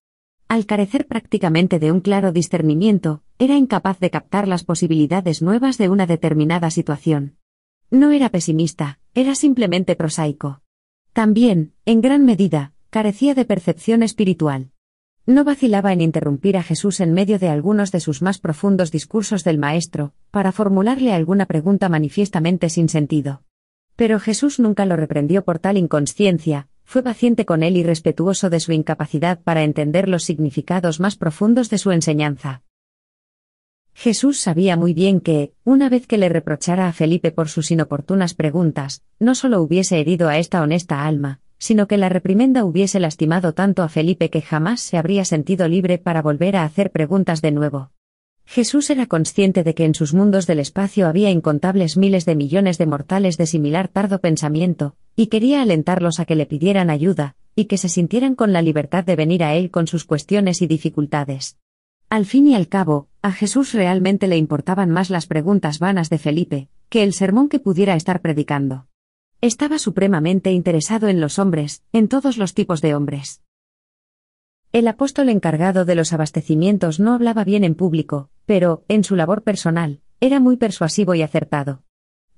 Al carecer prácticamente de un claro discernimiento, era incapaz de captar las posibilidades nuevas de una determinada situación. No era pesimista, era simplemente prosaico. También, en gran medida, carecía de percepción espiritual. No vacilaba en interrumpir a Jesús en medio de algunos de sus más profundos discursos del Maestro, para formularle alguna pregunta manifiestamente sin sentido. Pero Jesús nunca lo reprendió por tal inconsciencia, fue paciente con él y respetuoso de su incapacidad para entender los significados más profundos de su enseñanza. Jesús sabía muy bien que, una vez que le reprochara a Felipe por sus inoportunas preguntas, no solo hubiese herido a esta honesta alma, sino que la reprimenda hubiese lastimado tanto a Felipe que jamás se habría sentido libre para volver a hacer preguntas de nuevo. Jesús era consciente de que en sus mundos del espacio había incontables miles de millones de mortales de similar tardo pensamiento, y quería alentarlos a que le pidieran ayuda, y que se sintieran con la libertad de venir a él con sus cuestiones y dificultades. Al fin y al cabo, a Jesús realmente le importaban más las preguntas vanas de Felipe, que el sermón que pudiera estar predicando. Estaba supremamente interesado en los hombres, en todos los tipos de hombres. El apóstol encargado de los abastecimientos no hablaba bien en público, pero, en su labor personal, era muy persuasivo y acertado.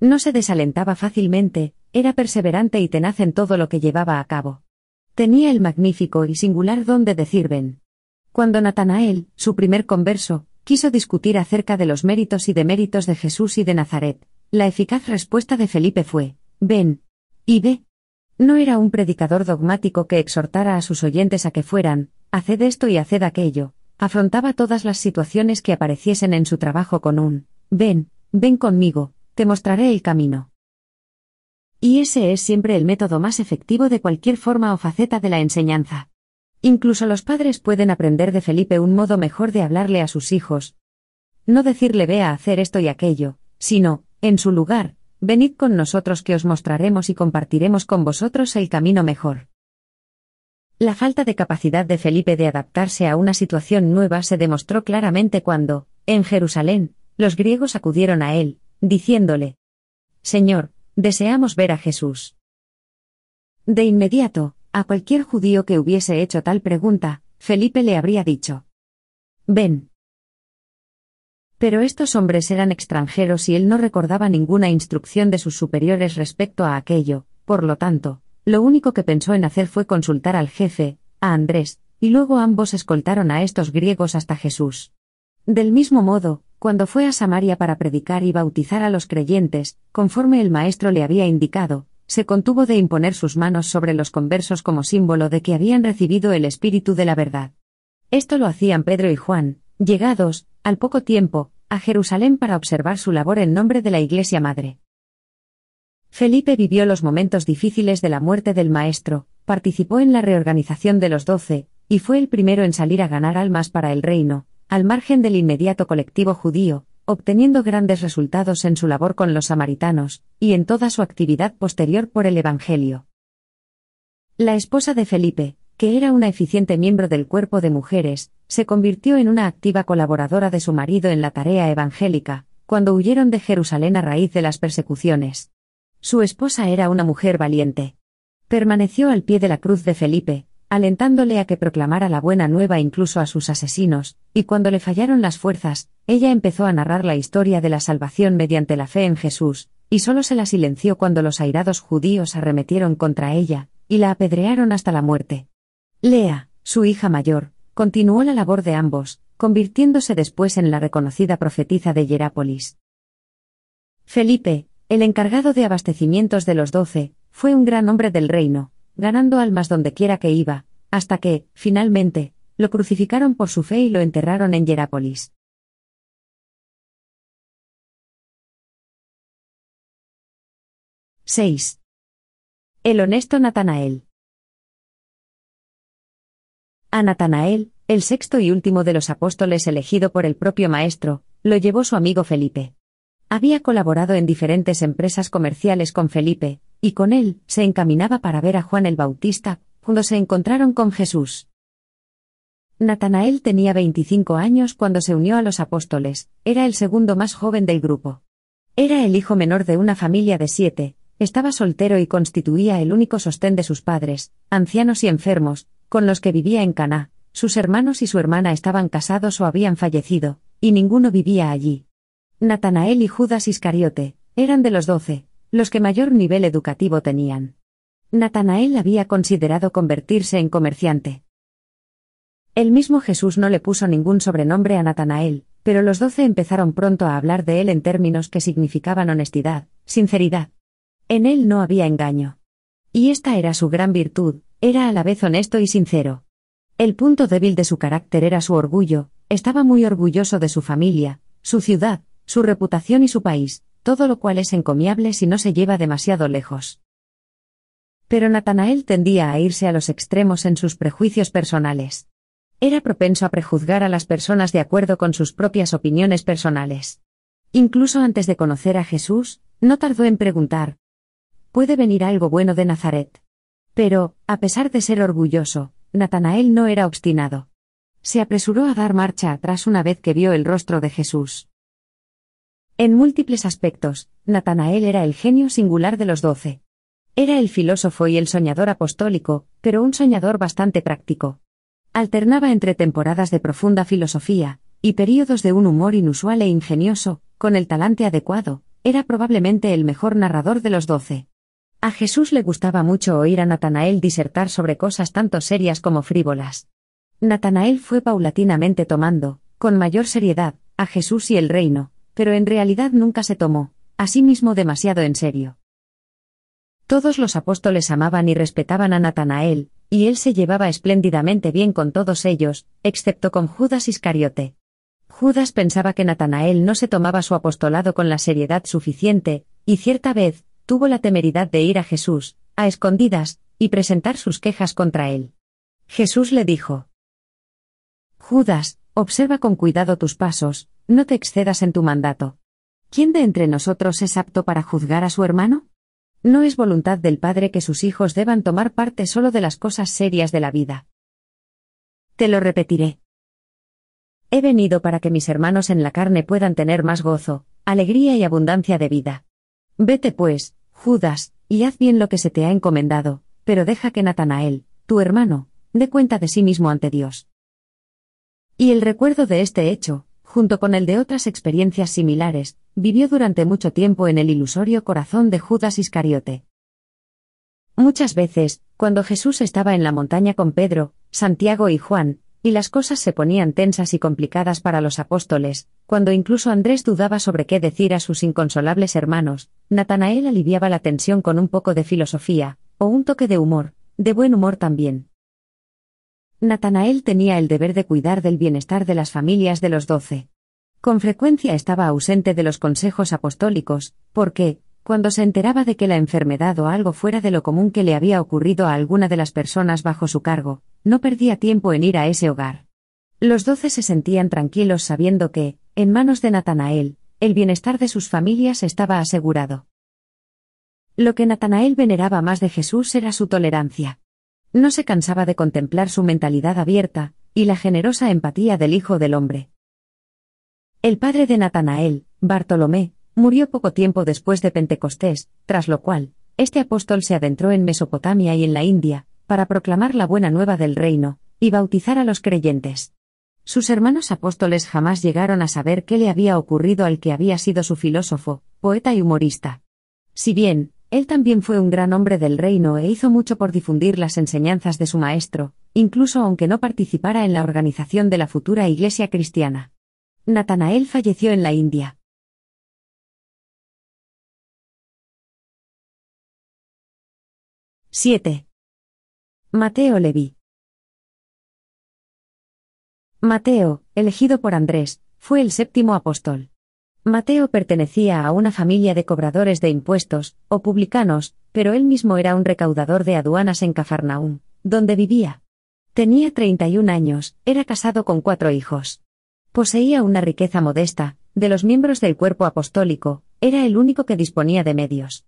No se desalentaba fácilmente, era perseverante y tenaz en todo lo que llevaba a cabo. Tenía el magnífico y singular don de decir ven. Cuando Natanael, su primer converso, quiso discutir acerca de los méritos y deméritos de Jesús y de Nazaret, la eficaz respuesta de Felipe fue, ven. Y ve. No era un predicador dogmático que exhortara a sus oyentes a que fueran, haced esto y haced aquello, afrontaba todas las situaciones que apareciesen en su trabajo con un, ven, ven conmigo, te mostraré el camino. Y ese es siempre el método más efectivo de cualquier forma o faceta de la enseñanza. Incluso los padres pueden aprender de Felipe un modo mejor de hablarle a sus hijos. No decirle ve a hacer esto y aquello, sino, en su lugar, venid con nosotros que os mostraremos y compartiremos con vosotros el camino mejor. La falta de capacidad de Felipe de adaptarse a una situación nueva se demostró claramente cuando, en Jerusalén, los griegos acudieron a él, diciéndole, Señor, deseamos ver a Jesús. De inmediato, a cualquier judío que hubiese hecho tal pregunta, Felipe le habría dicho, Ven. Pero estos hombres eran extranjeros y él no recordaba ninguna instrucción de sus superiores respecto a aquello, por lo tanto, lo único que pensó en hacer fue consultar al jefe, a Andrés, y luego ambos escoltaron a estos griegos hasta Jesús. Del mismo modo, cuando fue a Samaria para predicar y bautizar a los creyentes, conforme el maestro le había indicado, se contuvo de imponer sus manos sobre los conversos como símbolo de que habían recibido el espíritu de la verdad. Esto lo hacían Pedro y Juan, llegados, al poco tiempo, a Jerusalén para observar su labor en nombre de la Iglesia Madre. Felipe vivió los momentos difíciles de la muerte del maestro, participó en la reorganización de los doce, y fue el primero en salir a ganar almas para el reino, al margen del inmediato colectivo judío, obteniendo grandes resultados en su labor con los samaritanos, y en toda su actividad posterior por el Evangelio. La esposa de Felipe, que era una eficiente miembro del cuerpo de mujeres, se convirtió en una activa colaboradora de su marido en la tarea evangélica, cuando huyeron de Jerusalén a raíz de las persecuciones. Su esposa era una mujer valiente. Permaneció al pie de la cruz de Felipe, alentándole a que proclamara la buena nueva incluso a sus asesinos, y cuando le fallaron las fuerzas, ella empezó a narrar la historia de la salvación mediante la fe en Jesús, y solo se la silenció cuando los airados judíos arremetieron contra ella, y la apedrearon hasta la muerte. Lea, su hija mayor, continuó la labor de ambos, convirtiéndose después en la reconocida profetisa de Hierápolis. Felipe, el encargado de abastecimientos de los doce, fue un gran hombre del reino, ganando almas dondequiera que iba, hasta que, finalmente, lo crucificaron por su fe y lo enterraron en Hierápolis. ¡6! El honesto Natanael. A Natanael, el sexto y último de los apóstoles elegido por el propio Maestro, lo llevó su amigo Felipe. Había colaborado en diferentes empresas comerciales con Felipe, y con él se encaminaba para ver a Juan el Bautista, cuando se encontraron con Jesús. Natanael tenía 25 años cuando se unió a los apóstoles, era el segundo más joven del grupo. Era el hijo menor de una familia de siete, estaba soltero y constituía el único sostén de sus padres, ancianos y enfermos, con los que vivía en Caná. Sus hermanos y su hermana estaban casados o habían fallecido, y ninguno vivía allí. Natanael y Judas Iscariote, eran de los doce, los que mayor nivel educativo tenían. Natanael había considerado convertirse en comerciante. El mismo Jesús no le puso ningún sobrenombre a Natanael, pero los doce empezaron pronto a hablar de él en términos que significaban honestidad, sinceridad. En él no había engaño. Y esta era su gran virtud, era a la vez honesto y sincero. El punto débil de su carácter era su orgullo, estaba muy orgulloso de su familia, su ciudad, su reputación y su país, todo lo cual es encomiable si no se lleva demasiado lejos. Pero Natanael tendía a irse a los extremos en sus prejuicios personales. Era propenso a prejuzgar a las personas de acuerdo con sus propias opiniones personales. Incluso antes de conocer a Jesús, no tardó en preguntar, ¿puede venir algo bueno de Nazaret? Pero, a pesar de ser orgulloso, Natanael no era obstinado. Se apresuró a dar marcha atrás una vez que vio el rostro de Jesús. En múltiples aspectos, Natanael era el genio singular de los doce. Era el filósofo y el soñador apostólico, pero un soñador bastante práctico. Alternaba entre temporadas de profunda filosofía, y períodos de un humor inusual e ingenioso, con el talante adecuado, era probablemente el mejor narrador de los doce. A Jesús le gustaba mucho oír a Natanael disertar sobre cosas tanto serias como frívolas. Natanael fue paulatinamente tomando, con mayor seriedad, a Jesús y el reino, pero en realidad nunca se tomó, a sí mismo demasiado en serio. Todos los apóstoles amaban y respetaban a Natanael, y él se llevaba espléndidamente bien con todos ellos, excepto con Judas Iscariote. Judas pensaba que Natanael no se tomaba su apostolado con la seriedad suficiente, y cierta vez, tuvo la temeridad de ir a Jesús, a escondidas, y presentar sus quejas contra él. Jesús le dijo, Judas, observa con cuidado tus pasos, no te excedas en tu mandato. ¿Quién de entre nosotros es apto para juzgar a su hermano? No es voluntad del Padre que sus hijos deban tomar parte solo de las cosas serias de la vida. Te lo repetiré. He venido para que mis hermanos en la carne puedan tener más gozo, alegría y abundancia de vida. Vete pues, Judas, y haz bien lo que se te ha encomendado, pero deja que Natanael, tu hermano, dé cuenta de sí mismo ante Dios. Y el recuerdo de este hecho, junto con el de otras experiencias similares, vivió durante mucho tiempo en el ilusorio corazón de Judas Iscariote. Muchas veces, cuando Jesús estaba en la montaña con Pedro, Santiago y Juan, y las cosas se ponían tensas y complicadas para los apóstoles, cuando incluso Andrés dudaba sobre qué decir a sus inconsolables hermanos, Natanael aliviaba la tensión con un poco de filosofía, o un toque de humor, de buen humor también. Natanael tenía el deber de cuidar del bienestar de las familias de los doce. Con frecuencia estaba ausente de los consejos apostólicos, porque, cuando se enteraba de que la enfermedad o algo fuera de lo común que le había ocurrido a alguna de las personas bajo su cargo, no perdía tiempo en ir a ese hogar. Los doce se sentían tranquilos sabiendo que, en manos de Natanael, el bienestar de sus familias estaba asegurado. Lo que Natanael veneraba más de Jesús era su tolerancia. No se cansaba de contemplar su mentalidad abierta, y la generosa empatía del Hijo del Hombre. El padre de Natanael, Bartolomé, murió poco tiempo después de Pentecostés, tras lo cual, este apóstol se adentró en Mesopotamia y en la India, para proclamar la buena nueva del reino, y bautizar a los creyentes. Sus hermanos apóstoles jamás llegaron a saber qué le había ocurrido al que había sido su filósofo, poeta y humorista. Si bien, él también fue un gran hombre del reino e hizo mucho por difundir las enseñanzas de su maestro, incluso aunque no participara en la organización de la futura Iglesia cristiana. Natanael falleció en la India. ¡7! Mateo Leví. Mateo, elegido por Andrés, fue el séptimo apóstol. Mateo pertenecía a una familia de cobradores de impuestos, o publicanos, pero él mismo era un recaudador de aduanas en Cafarnaúm, donde vivía. Tenía 31 años, era casado con cuatro hijos. Poseía una riqueza modesta, de los miembros del cuerpo apostólico, era el único que disponía de medios.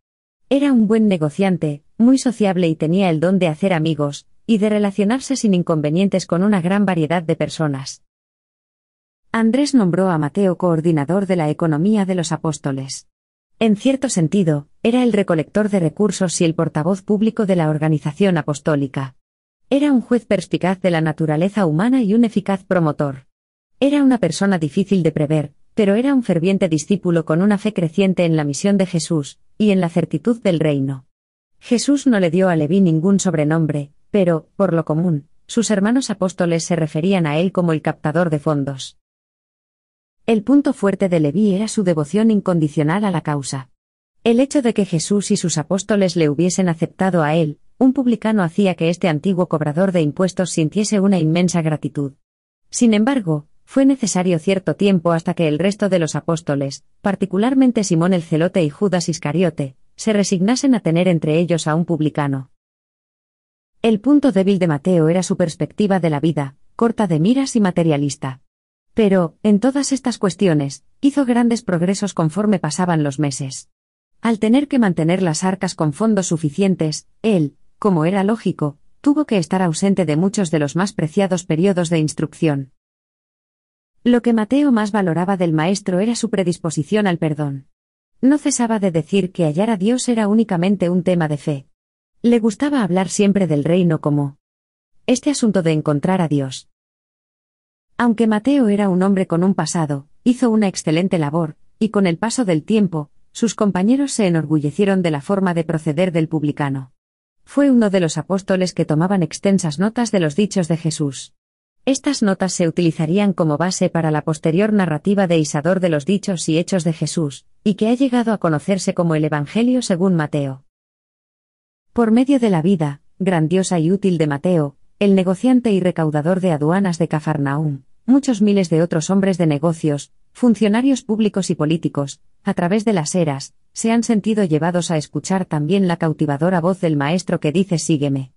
Era un buen negociante, muy sociable y tenía el don de hacer amigos, y de relacionarse sin inconvenientes con una gran variedad de personas. Andrés nombró a Mateo coordinador de la economía de los apóstoles. En cierto sentido, era el recolector de recursos y el portavoz público de la organización apostólica. Era un juez perspicaz de la naturaleza humana y un eficaz promotor. Era una persona difícil de prever, pero era un ferviente discípulo con una fe creciente en la misión de Jesús, y en la certitud del reino. Jesús no le dio a Leví ningún sobrenombre, pero, por lo común, sus hermanos apóstoles se referían a él como el captador de fondos. El punto fuerte de Leví era su devoción incondicional a la causa. El hecho de que Jesús y sus apóstoles le hubiesen aceptado a él, un publicano hacía que este antiguo cobrador de impuestos sintiese una inmensa gratitud. Sin embargo, fue necesario cierto tiempo hasta que el resto de los apóstoles, particularmente Simón el Celote y Judas Iscariote, se resignasen a tener entre ellos a un publicano. El punto débil de Mateo era su perspectiva de la vida, corta de miras y materialista. Pero, en todas estas cuestiones, hizo grandes progresos conforme pasaban los meses. Al tener que mantener las arcas con fondos suficientes, él, como era lógico, tuvo que estar ausente de muchos de los más preciados periodos de instrucción. Lo que Mateo más valoraba del maestro era su predisposición al perdón. No cesaba de decir que hallar a Dios era únicamente un tema de fe. Le gustaba hablar siempre del reino como este asunto de encontrar a Dios. Aunque Mateo era un hombre con un pasado, hizo una excelente labor, y con el paso del tiempo, sus compañeros se enorgullecieron de la forma de proceder del publicano. Fue uno de los apóstoles que tomaban extensas notas de los dichos de Jesús. Estas notas se utilizarían como base para la posterior narrativa de Isador de los dichos y hechos de Jesús, y que ha llegado a conocerse como el Evangelio según Mateo. Por medio de la vida, grandiosa y útil de Mateo, el negociante y recaudador de aduanas de Cafarnaum, muchos miles de otros hombres de negocios, funcionarios públicos y políticos, a través de las eras, se han sentido llevados a escuchar también la cautivadora voz del Maestro que dice Sígueme.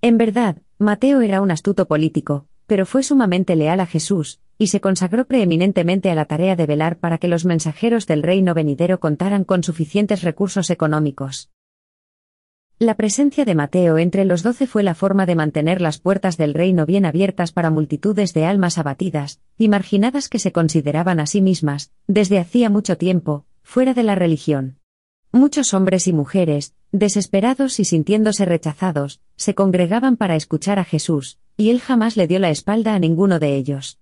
En verdad, Mateo era un astuto político, pero fue sumamente leal a Jesús, y se consagró preeminentemente a la tarea de velar para que los mensajeros del reino venidero contaran con suficientes recursos económicos. La presencia de Mateo entre los doce fue la forma de mantener las puertas del reino bien abiertas para multitudes de almas abatidas y marginadas que se consideraban a sí mismas, desde hacía mucho tiempo, fuera de la religión. Muchos hombres y mujeres, desesperados y sintiéndose rechazados, se congregaban para escuchar a Jesús, y él jamás le dio la espalda a ninguno de ellos.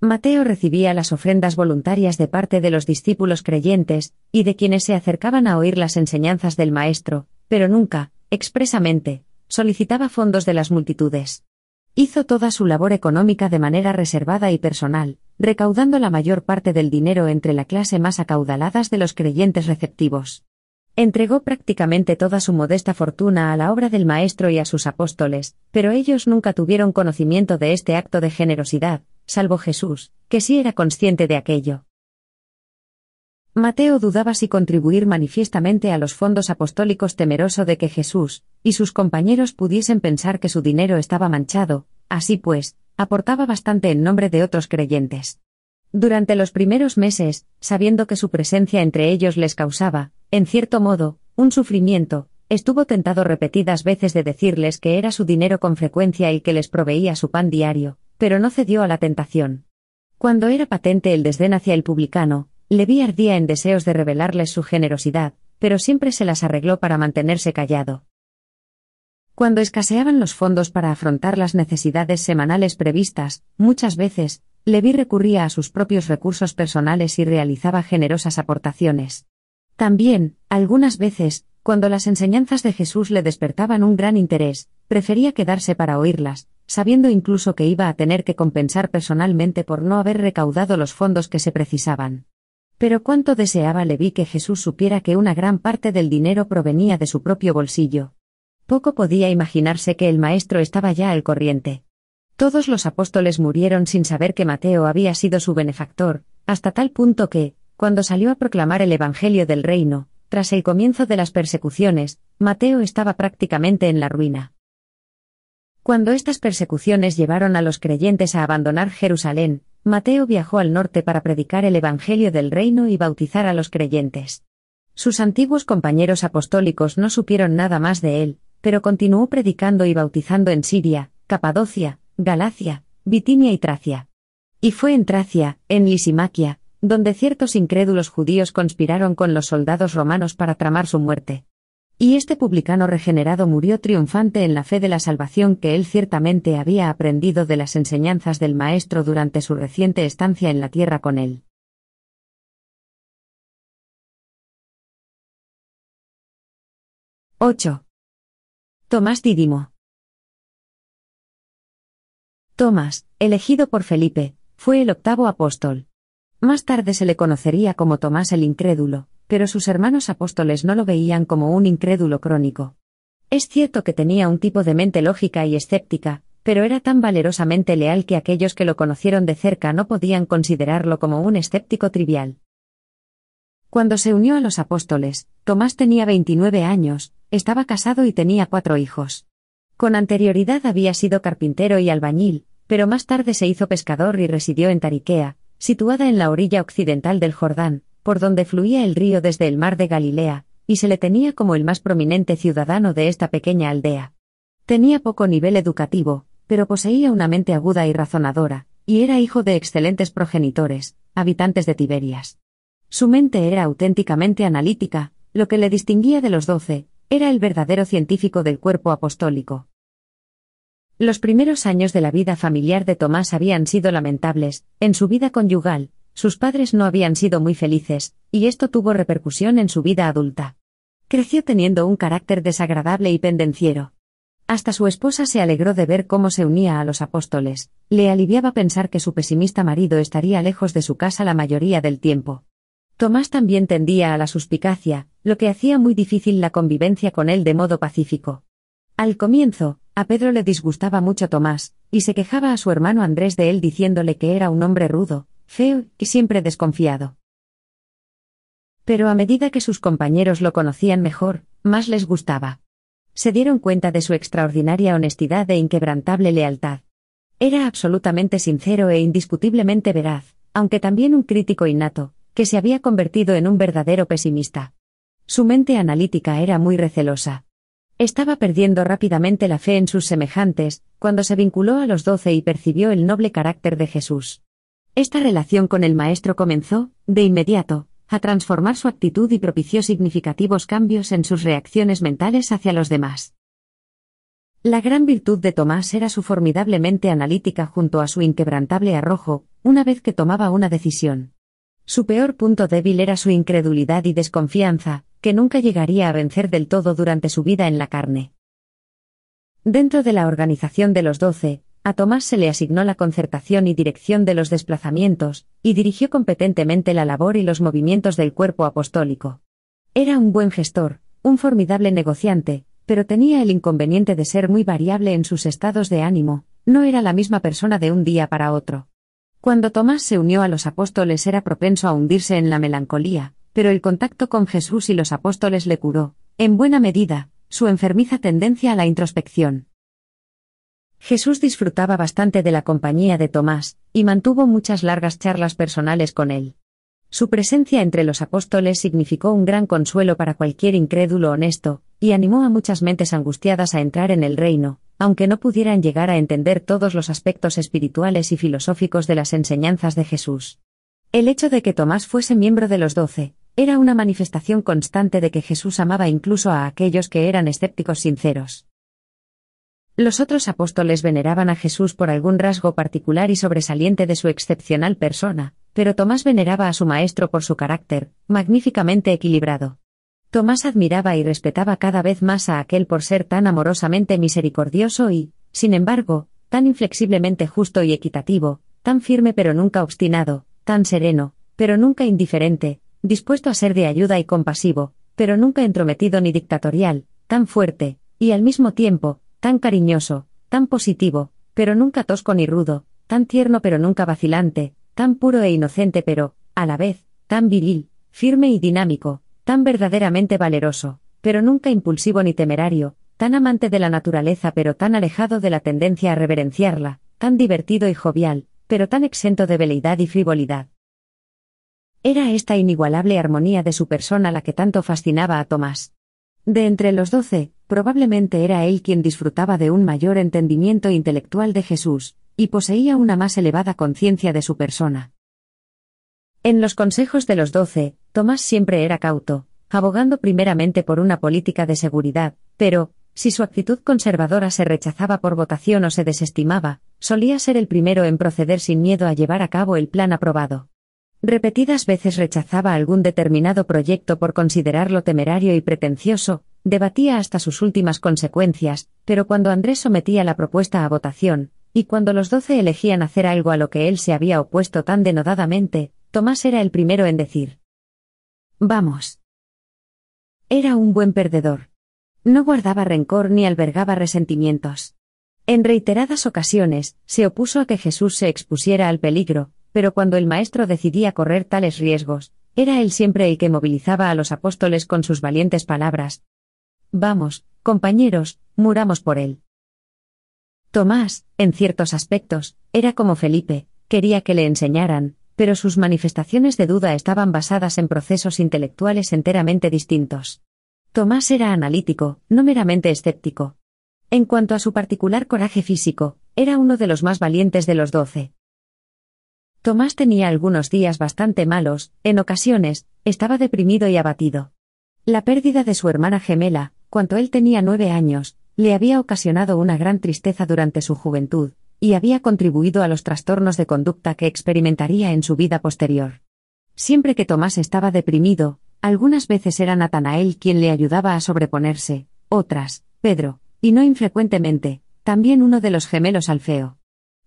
Mateo recibía las ofrendas voluntarias de parte de los discípulos creyentes, y de quienes se acercaban a oír las enseñanzas del Maestro, pero nunca, expresamente, solicitaba fondos de las multitudes. Hizo toda su labor económica de manera reservada y personal, recaudando la mayor parte del dinero entre la clase más acaudaladas de los creyentes receptivos. Entregó prácticamente toda su modesta fortuna a la obra del Maestro y a sus apóstoles, pero ellos nunca tuvieron conocimiento de este acto de generosidad, salvo Jesús, que sí era consciente de aquello. Mateo dudaba si contribuir manifiestamente a los fondos apostólicos temeroso de que Jesús y sus compañeros pudiesen pensar que su dinero estaba manchado, así pues, aportaba bastante en nombre de otros creyentes. Durante los primeros meses, sabiendo que su presencia entre ellos les causaba, en cierto modo, un sufrimiento, estuvo tentado repetidas veces de decirles que era su dinero con frecuencia y que les proveía su pan diario, pero no cedió a la tentación. Cuando era patente el desdén hacia el publicano, Leví ardía en deseos de revelarles su generosidad, pero siempre se las arregló para mantenerse callado. Cuando escaseaban los fondos para afrontar las necesidades semanales previstas, muchas veces, Levi recurría a sus propios recursos personales y realizaba generosas aportaciones. También, algunas veces, cuando las enseñanzas de Jesús le despertaban un gran interés, prefería quedarse para oírlas, sabiendo incluso que iba a tener que compensar personalmente por no haber recaudado los fondos que se precisaban. Pero cuánto deseaba Levi que Jesús supiera que una gran parte del dinero provenía de su propio bolsillo. Poco podía imaginarse que el Maestro estaba ya al corriente. Todos los apóstoles murieron sin saber que Mateo había sido su benefactor, hasta tal punto que, cuando salió a proclamar el Evangelio del Reino, tras el comienzo de las persecuciones, Mateo estaba prácticamente en la ruina. Cuando estas persecuciones llevaron a los creyentes a abandonar Jerusalén, Mateo viajó al norte para predicar el Evangelio del Reino y bautizar a los creyentes. Sus antiguos compañeros apostólicos no supieron nada más de él, pero continuó predicando y bautizando en Siria, Capadocia, Galacia, Bitinia y Tracia. Y fue en Tracia, en Lisimaquia, donde ciertos incrédulos judíos conspiraron con los soldados romanos para tramar su muerte. Y este publicano regenerado murió triunfante en la fe de la salvación que él ciertamente había aprendido de las enseñanzas del Maestro durante su reciente estancia en la tierra con él. ¡8! Tomás Dídimo Tomás, elegido por Felipe, fue el octavo apóstol. Más tarde se le conocería como Tomás el Incrédulo, pero sus hermanos apóstoles no lo veían como un incrédulo crónico. Es cierto que tenía un tipo de mente lógica y escéptica, pero era tan valerosamente leal que aquellos que lo conocieron de cerca no podían considerarlo como un escéptico trivial. Cuando se unió a los apóstoles, Tomás tenía 29 años, estaba casado y tenía cuatro hijos. Con anterioridad había sido carpintero y albañil, pero más tarde se hizo pescador y residió en Tariquea, situada en la orilla occidental del Jordán, por donde fluía el río desde el mar de Galilea, y se le tenía como el más prominente ciudadano de esta pequeña aldea. Tenía poco nivel educativo, pero poseía una mente aguda y razonadora, y era hijo de excelentes progenitores, habitantes de Tiberias. Su mente era auténticamente analítica, lo que le distinguía de los doce, era el verdadero científico del cuerpo apostólico. Los primeros años de la vida familiar de Tomás habían sido lamentables, en su vida conyugal, sus padres no habían sido muy felices, y esto tuvo repercusión en su vida adulta. Creció teniendo un carácter desagradable y pendenciero. Hasta su esposa se alegró de ver cómo se unía a los apóstoles, le aliviaba pensar que su pesimista marido estaría lejos de su casa la mayoría del tiempo. Tomás también tendía a la suspicacia, lo que hacía muy difícil la convivencia con él de modo pacífico. Al comienzo, a Pedro le disgustaba mucho Tomás, y se quejaba a su hermano Andrés de él diciéndole que era un hombre rudo, feo y siempre desconfiado. Pero a medida que sus compañeros lo conocían mejor, más les gustaba se dieron cuenta de su extraordinaria honestidad e inquebrantable lealtad. Era absolutamente sincero e indiscutiblemente veraz, aunque también un crítico innato, que se había convertido en un verdadero pesimista. Su mente analítica era muy recelosa. Estaba perdiendo rápidamente la fe en sus semejantes, cuando se vinculó a los doce y percibió el noble carácter de Jesús. Esta relación con el Maestro comenzó, de inmediato, a transformar su actitud y propició significativos cambios en sus reacciones mentales hacia los demás. La gran virtud de Tomás era su formidablemente analítica junto a su inquebrantable arrojo, una vez que tomaba una decisión. Su peor punto débil era su incredulidad y desconfianza, que nunca llegaría a vencer del todo durante su vida en la carne. Dentro de la organización de los doce, a Tomás se le asignó la concertación y dirección de los desplazamientos, y dirigió competentemente la labor y los movimientos del cuerpo apostólico. Era un buen gestor, un formidable negociante, pero tenía el inconveniente de ser muy variable en sus estados de ánimo, no era la misma persona de un día para otro. Cuando Tomás se unió a los apóstoles era propenso a hundirse en la melancolía, pero el contacto con Jesús y los apóstoles le curó, en buena medida, su enfermiza tendencia a la introspección. Jesús disfrutaba bastante de la compañía de Tomás, y mantuvo muchas largas charlas personales con él. Su presencia entre los apóstoles significó un gran consuelo para cualquier incrédulo honesto, y animó a muchas mentes angustiadas a entrar en el reino, aunque no pudieran llegar a entender todos los aspectos espirituales y filosóficos de las enseñanzas de Jesús. El hecho de que Tomás fuese miembro de los doce, era una manifestación constante de que Jesús amaba incluso a aquellos que eran escépticos sinceros. Los otros apóstoles veneraban a Jesús por algún rasgo particular y sobresaliente de su excepcional persona, pero Tomás veneraba a su maestro por su carácter, magníficamente equilibrado. Tomás admiraba y respetaba cada vez más a aquel por ser tan amorosamente misericordioso y, sin embargo, tan inflexiblemente justo y equitativo, tan firme pero nunca obstinado, tan sereno, pero nunca indiferente, dispuesto a ser de ayuda y compasivo, pero nunca entrometido ni dictatorial, tan fuerte, y al mismo tiempo, tan cariñoso, tan positivo, pero nunca tosco ni rudo, tan tierno pero nunca vacilante, tan puro e inocente pero, a la vez, tan viril, firme y dinámico, tan verdaderamente valeroso, pero nunca impulsivo ni temerario, tan amante de la naturaleza pero tan alejado de la tendencia a reverenciarla, tan divertido y jovial, pero tan exento de veleidad y frivolidad. Era esta inigualable armonía de su persona la que tanto fascinaba a Tomás. De entre los doce, probablemente era él quien disfrutaba de un mayor entendimiento intelectual de Jesús, y poseía una más elevada conciencia de su persona. En los consejos de los doce, Tomás siempre era cauto, abogando primeramente por una política de seguridad, pero, si su actitud conservadora se rechazaba por votación o se desestimaba, solía ser el primero en proceder sin miedo a llevar a cabo el plan aprobado. Repetidas veces rechazaba algún determinado proyecto por considerarlo temerario y pretencioso, debatía hasta sus últimas consecuencias, pero cuando Andrés sometía la propuesta a votación, y cuando los doce elegían hacer algo a lo que él se había opuesto tan denodadamente, Tomás era el primero en decir. Vamos. Era un buen perdedor. No guardaba rencor ni albergaba resentimientos. En reiteradas ocasiones, se opuso a que Jesús se expusiera al peligro, pero cuando el Maestro decidía correr tales riesgos, era él siempre el que movilizaba a los apóstoles con sus valientes palabras. Vamos, compañeros, muramos por él. Tomás, en ciertos aspectos, era como Felipe, quería que le enseñaran, pero sus manifestaciones de duda estaban basadas en procesos intelectuales enteramente distintos. Tomás era analítico, no meramente escéptico. En cuanto a su particular coraje físico, era uno de los más valientes de los doce. Tomás tenía algunos días bastante malos, en ocasiones, estaba deprimido y abatido. La pérdida de su hermana gemela, cuando él tenía nueve años, le había ocasionado una gran tristeza durante su juventud, y había contribuido a los trastornos de conducta que experimentaría en su vida posterior. Siempre que Tomás estaba deprimido, algunas veces era Natanael quien le ayudaba a sobreponerse, otras, Pedro, y no infrecuentemente, también uno de los gemelos Alfeo.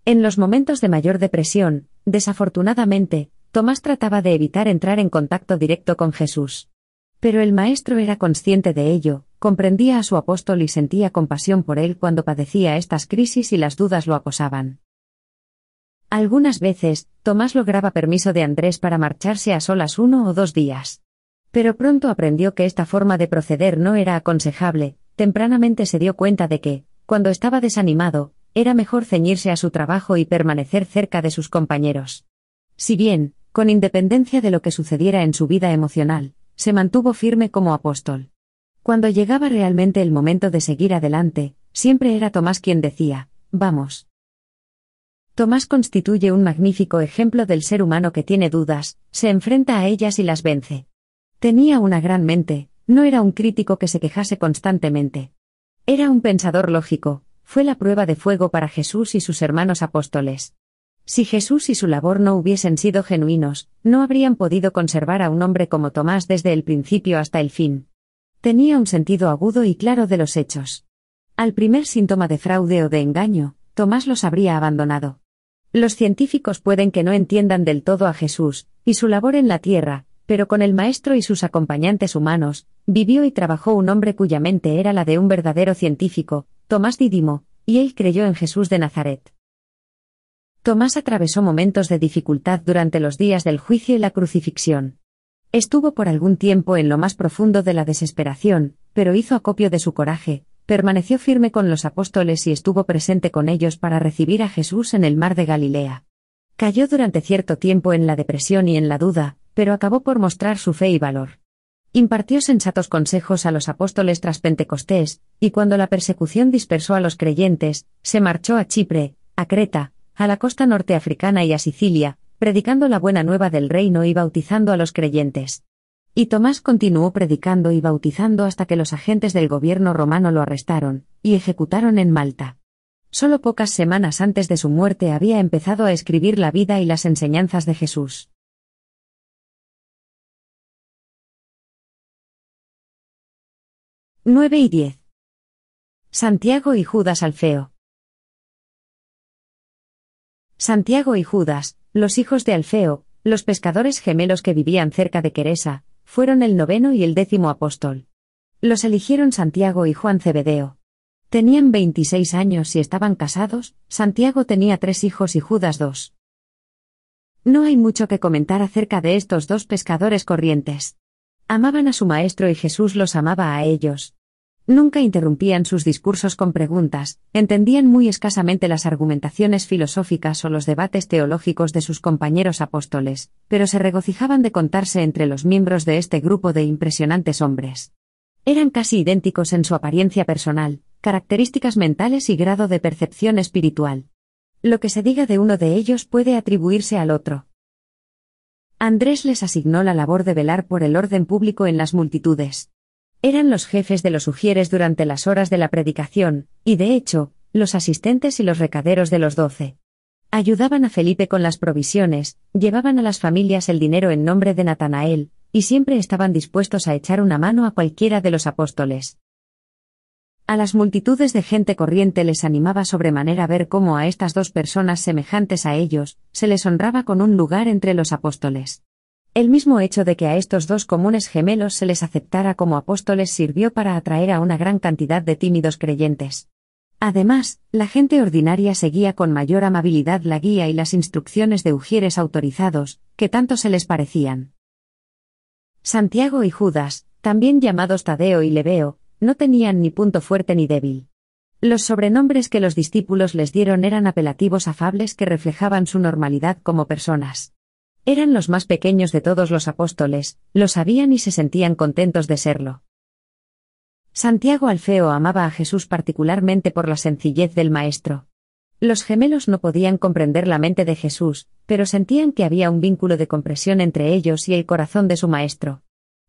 En los momentos de mayor depresión, desafortunadamente, Tomás trataba de evitar entrar en contacto directo con Jesús. Pero el maestro era consciente de ello, comprendía a su apóstol y sentía compasión por él cuando padecía estas crisis y las dudas lo acosaban. Algunas veces, Tomás lograba permiso de Andrés para marcharse a solas uno o dos días. Pero pronto aprendió que esta forma de proceder no era aconsejable, tempranamente se dio cuenta de que, cuando estaba desanimado, era mejor ceñirse a su trabajo y permanecer cerca de sus compañeros. Si bien, con independencia de lo que sucediera en su vida emocional, se mantuvo firme como apóstol. Cuando llegaba realmente el momento de seguir adelante, siempre era Tomás quien decía, vamos. Tomás constituye un magnífico ejemplo del ser humano que tiene dudas, se enfrenta a ellas y las vence. Tenía una gran mente, no era un crítico que se quejase constantemente. Era un pensador lógico, fue la prueba de fuego para Jesús y sus hermanos apóstoles. Si Jesús y su labor no hubiesen sido genuinos, no habrían podido conservar a un hombre como Tomás desde el principio hasta el fin. Tenía un sentido agudo y claro de los hechos. Al primer síntoma de fraude o de engaño, Tomás los habría abandonado. Los científicos pueden que no entiendan del todo a Jesús, y su labor en la tierra, pero con el Maestro y sus acompañantes humanos, vivió y trabajó un hombre cuya mente era la de un verdadero científico, Tomás Didimo, y él creyó en Jesús de Nazaret. Tomás atravesó momentos de dificultad durante los días del juicio y la crucifixión. Estuvo por algún tiempo en lo más profundo de la desesperación, pero hizo acopio de su coraje, permaneció firme con los apóstoles y estuvo presente con ellos para recibir a Jesús en el mar de Galilea. Cayó durante cierto tiempo en la depresión y en la duda, pero acabó por mostrar su fe y valor. Impartió sensatos consejos a los apóstoles tras Pentecostés, y cuando la persecución dispersó a los creyentes, se marchó a Chipre, a Creta, a la costa norteafricana y a Sicilia, predicando la buena nueva del reino y bautizando a los creyentes. Y Tomás continuó predicando y bautizando hasta que los agentes del gobierno romano lo arrestaron, y ejecutaron en Malta. Solo pocas semanas antes de su muerte había empezado a escribir la vida y las enseñanzas de Jesús. 9 y 10. Santiago y Judas Alfeo. Santiago y Judas, los hijos de Alfeo, los pescadores gemelos que vivían cerca de Queresa, fueron el noveno y el décimo apóstol. Los eligieron Santiago y Juan Cebedeo. Tenían 26 años y estaban casados, Santiago tenía tres hijos y Judas dos. No hay mucho que comentar acerca de estos dos pescadores corrientes. Amaban a su maestro y Jesús los amaba a ellos. Nunca interrumpían sus discursos con preguntas, entendían muy escasamente las argumentaciones filosóficas o los debates teológicos de sus compañeros apóstoles, pero se regocijaban de contarse entre los miembros de este grupo de impresionantes hombres. Eran casi idénticos en su apariencia personal, características mentales y grado de percepción espiritual. Lo que se diga de uno de ellos puede atribuirse al otro. Andrés les asignó la labor de velar por el orden público en las multitudes. Eran los jefes de los ujieres durante las horas de la predicación, y de hecho, los asistentes y los recaderos de los doce. Ayudaban a Felipe con las provisiones, llevaban a las familias el dinero en nombre de Natanael, y siempre estaban dispuestos a echar una mano a cualquiera de los apóstoles. A las multitudes de gente corriente les animaba sobremanera ver cómo a estas dos personas semejantes a ellos, se les honraba con un lugar entre los apóstoles. El mismo hecho de que a estos dos comunes gemelos se les aceptara como apóstoles sirvió para atraer a una gran cantidad de tímidos creyentes. Además, la gente ordinaria seguía con mayor amabilidad la guía y las instrucciones de ujieres autorizados, que tanto se les parecían. Santiago y Judas, también llamados Tadeo y Leveo, no tenían ni punto fuerte ni débil. Los sobrenombres que los discípulos les dieron eran apelativos afables que reflejaban su normalidad como personas. Eran los más pequeños de todos los apóstoles, lo sabían y se sentían contentos de serlo. Santiago Alfeo amaba a Jesús particularmente por la sencillez del Maestro. Los gemelos no podían comprender la mente de Jesús, pero sentían que había un vínculo de compresión entre ellos y el corazón de su Maestro.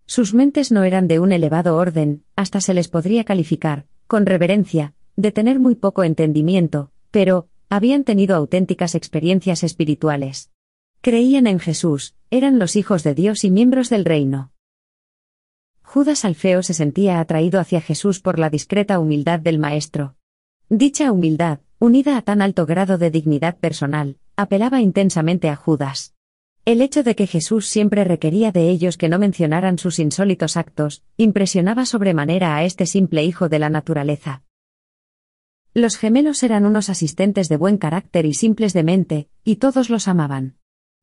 Sus mentes no eran de un elevado orden, hasta se les podría calificar, con reverencia, de tener muy poco entendimiento, pero, habían tenido auténticas experiencias espirituales. Creían en Jesús, eran los hijos de Dios y miembros del reino. Judas Alfeo se sentía atraído hacia Jesús por la discreta humildad del Maestro. Dicha humildad, unida a tan alto grado de dignidad personal, apelaba intensamente a Judas. El hecho de que Jesús siempre requería de ellos que no mencionaran sus insólitos actos, impresionaba sobremanera a este simple hijo de la naturaleza. Los gemelos eran unos asistentes de buen carácter y simples de mente, y todos los amaban.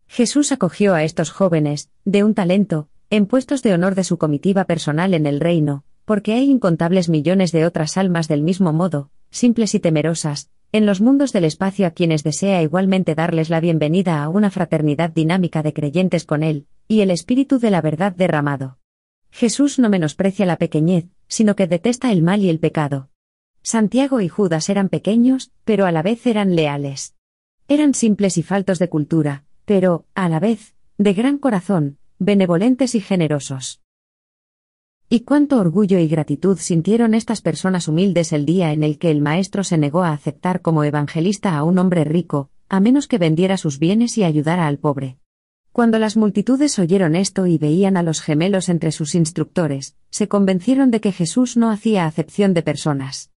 Jesús acogió a estos jóvenes, de un talento, en puestos de honor de su comitiva personal en el reino, porque hay incontables millones de otras almas del mismo modo, simples y temerosas, en los mundos del espacio a quienes desea igualmente darles la bienvenida a una fraternidad dinámica de creyentes con Él, y el Espíritu de la verdad derramado. Jesús no menosprecia la pequeñez, sino que detesta el mal y el pecado. Santiago y Judas eran pequeños, pero a la vez eran leales. Eran simples y faltos de cultura, pero, a la vez, de gran corazón, benevolentes y generosos. Y cuánto orgullo y gratitud sintieron estas personas humildes el día en el que el Maestro se negó a aceptar como evangelista a un hombre rico, a menos que vendiera sus bienes y ayudara al pobre. Cuando las multitudes oyeron esto y veían a los gemelos entre sus instructores, se convencieron de que Jesús no hacía acepción de personas.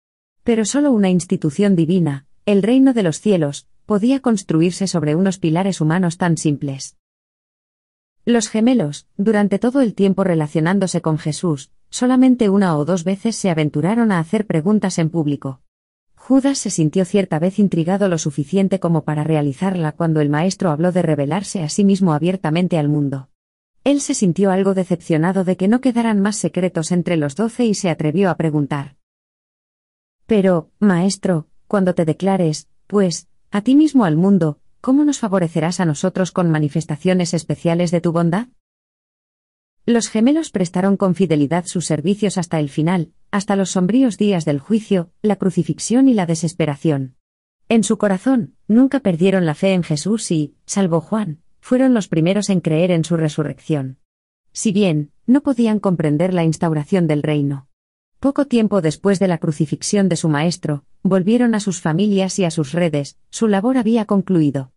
Pero solo una institución divina, el reino de los cielos, podía construirse sobre unos pilares humanos tan simples. Los gemelos, durante todo el tiempo relacionándose con Jesús, solamente una o dos veces se aventuraron a hacer preguntas en público. Judas se sintió cierta vez intrigado lo suficiente como para realizarla cuando el maestro habló de revelarse a sí mismo abiertamente al mundo. Él se sintió algo decepcionado de que no quedaran más secretos entre los doce y se atrevió a preguntar. Pero, maestro, cuando te declares, pues, a ti mismo al mundo, ¿cómo nos favorecerás a nosotros con manifestaciones especiales de tu bondad? Los gemelos prestaron con fidelidad sus servicios hasta el final, hasta los sombríos días del juicio, la crucifixión y la desesperación. En su corazón, nunca perdieron la fe en Jesús y, salvo Juan, fueron los primeros en creer en su resurrección. Si bien, no podían comprender la instauración del reino. Poco tiempo después de la crucifixión de su maestro, volvieron a sus familias y a sus redes, su labor había concluido.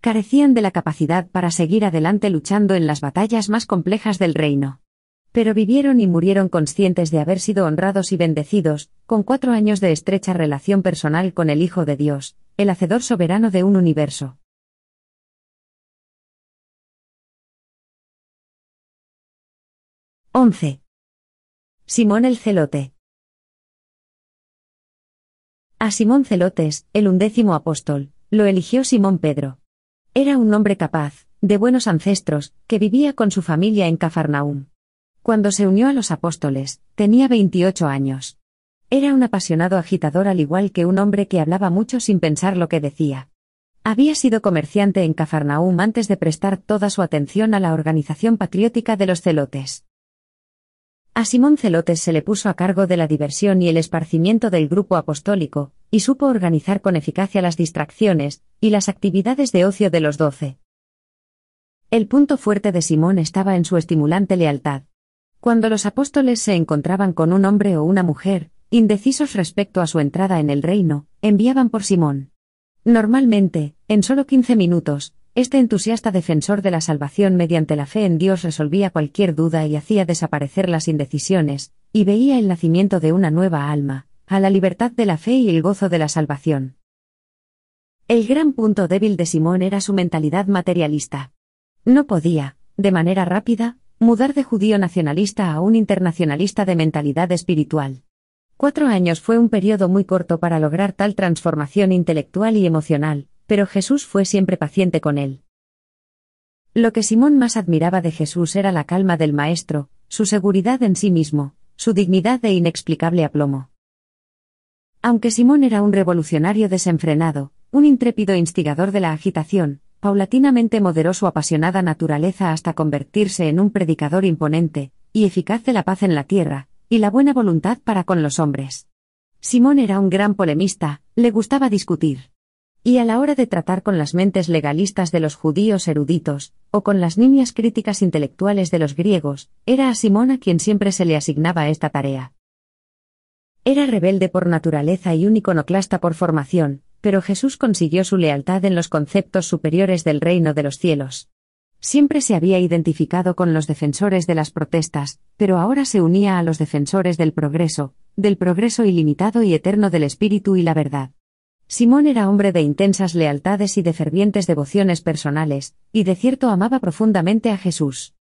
Carecían de la capacidad para seguir adelante luchando en las batallas más complejas del reino. Pero vivieron y murieron conscientes de haber sido honrados y bendecidos, con cuatro años de estrecha relación personal con el Hijo de Dios, el Hacedor soberano de un universo. Once. Simón el Celote. A Simón Celotes, el undécimo apóstol, lo eligió Simón Pedro. Era un hombre capaz, de buenos ancestros, que vivía con su familia en Cafarnaúm. Cuando se unió a los apóstoles, tenía 28 años. Era un apasionado agitador al igual que un hombre que hablaba mucho sin pensar lo que decía. Había sido comerciante en Cafarnaúm antes de prestar toda su atención a la organización patriótica de los celotes. A Simón Celotes se le puso a cargo de la diversión y el esparcimiento del grupo apostólico, y supo organizar con eficacia las distracciones y las actividades de ocio de los doce. El punto fuerte de Simón estaba en su estimulante lealtad. Cuando los apóstoles se encontraban con un hombre o una mujer, indecisos respecto a su entrada en el reino, enviaban por Simón. Normalmente, en solo quince minutos, este entusiasta defensor de la salvación mediante la fe en Dios resolvía cualquier duda y hacía desaparecer las indecisiones, y veía el nacimiento de una nueva alma, a la libertad de la fe y el gozo de la salvación. El gran punto débil de Simón era su mentalidad materialista. No podía, de manera rápida, mudar de judío nacionalista a un internacionalista de mentalidad espiritual. Cuatro años fue un periodo muy corto para lograr tal transformación intelectual y emocional, pero Jesús fue siempre paciente con él. Lo que Simón más admiraba de Jesús era la calma del Maestro, su seguridad en sí mismo, su dignidad e inexplicable aplomo. Aunque Simón era un revolucionario desenfrenado, un intrépido instigador de la agitación, paulatinamente moderó su apasionada naturaleza hasta convertirse en un predicador imponente, y eficaz de la paz en la tierra, y la buena voluntad para con los hombres. Simón era un gran polemista, le gustaba discutir Y a la hora de tratar con las mentes legalistas de los judíos eruditos, o con las niñas críticas intelectuales de los griegos, era a Simón a quien siempre se le asignaba esta tarea. Era rebelde por naturaleza y un iconoclasta por formación, pero Jesús consiguió su lealtad en los conceptos superiores del reino de los cielos. Siempre se había identificado con los defensores de las protestas, pero ahora se unía a los defensores del progreso, del progreso ilimitado y eterno del espíritu y la verdad. Simón era hombre de intensas lealtades y de fervientes devociones personales, y de cierto amaba profundamente a Jesús.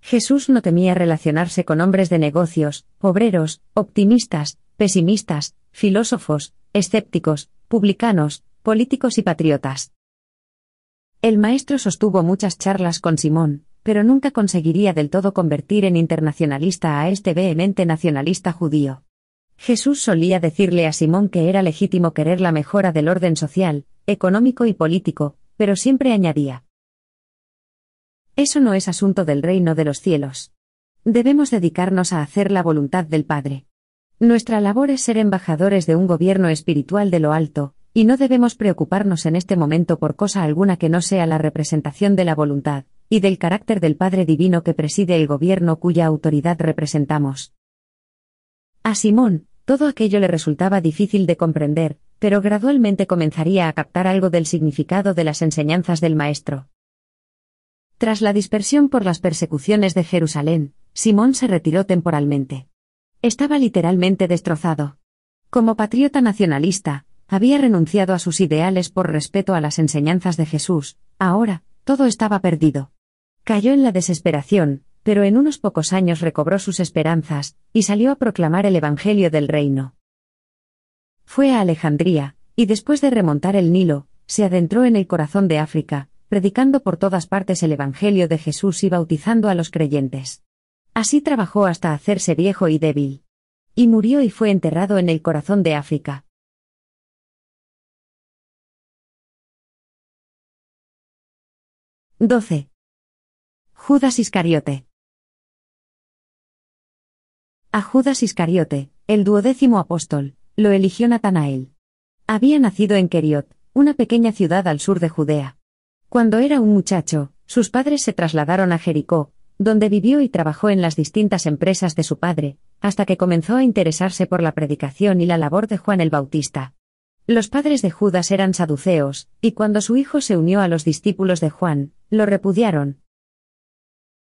Jesús no temía relacionarse con hombres de negocios, obreros, optimistas, pesimistas, filósofos, escépticos, publicanos, políticos y patriotas. El maestro sostuvo muchas charlas con Simón, pero nunca conseguiría del todo convertir en internacionalista a este vehemente nacionalista judío. Jesús solía decirle a Simón que era legítimo querer la mejora del orden social, económico y político, pero siempre añadía. Eso no es asunto del reino de los cielos. Debemos dedicarnos a hacer la voluntad del Padre. Nuestra labor es ser embajadores de un gobierno espiritual de lo alto, y no debemos preocuparnos en este momento por cosa alguna que no sea la representación de la voluntad, y del carácter del Padre Divino que preside el gobierno cuya autoridad representamos. A Simón, todo aquello le resultaba difícil de comprender, pero gradualmente comenzaría a captar algo del significado de las enseñanzas del Maestro. Tras la dispersión por las persecuciones de Jerusalén, Simón se retiró temporalmente. Estaba literalmente destrozado. Como patriota nacionalista, había renunciado a sus ideales por respeto a las enseñanzas de Jesús, ahora, todo estaba perdido. Cayó en la desesperación, pero en unos pocos años recobró sus esperanzas, y salió a proclamar el Evangelio del Reino. Fue a Alejandría, y después de remontar el Nilo, se adentró en el corazón de África, predicando por todas partes el Evangelio de Jesús y bautizando a los creyentes. Así trabajó hasta hacerse viejo y débil. Y murió y fue enterrado en el corazón de África. 12. Judas Iscariote. A Judas Iscariote, el duodécimo apóstol, lo eligió Natanael. Había nacido en Keriot, una pequeña ciudad al sur de Judea. Cuando era un muchacho, sus padres se trasladaron a Jericó, donde vivió y trabajó en las distintas empresas de su padre, hasta que comenzó a interesarse por la predicación y la labor de Juan el Bautista. Los padres de Judas eran saduceos, y cuando su hijo se unió a los discípulos de Juan, lo repudiaron.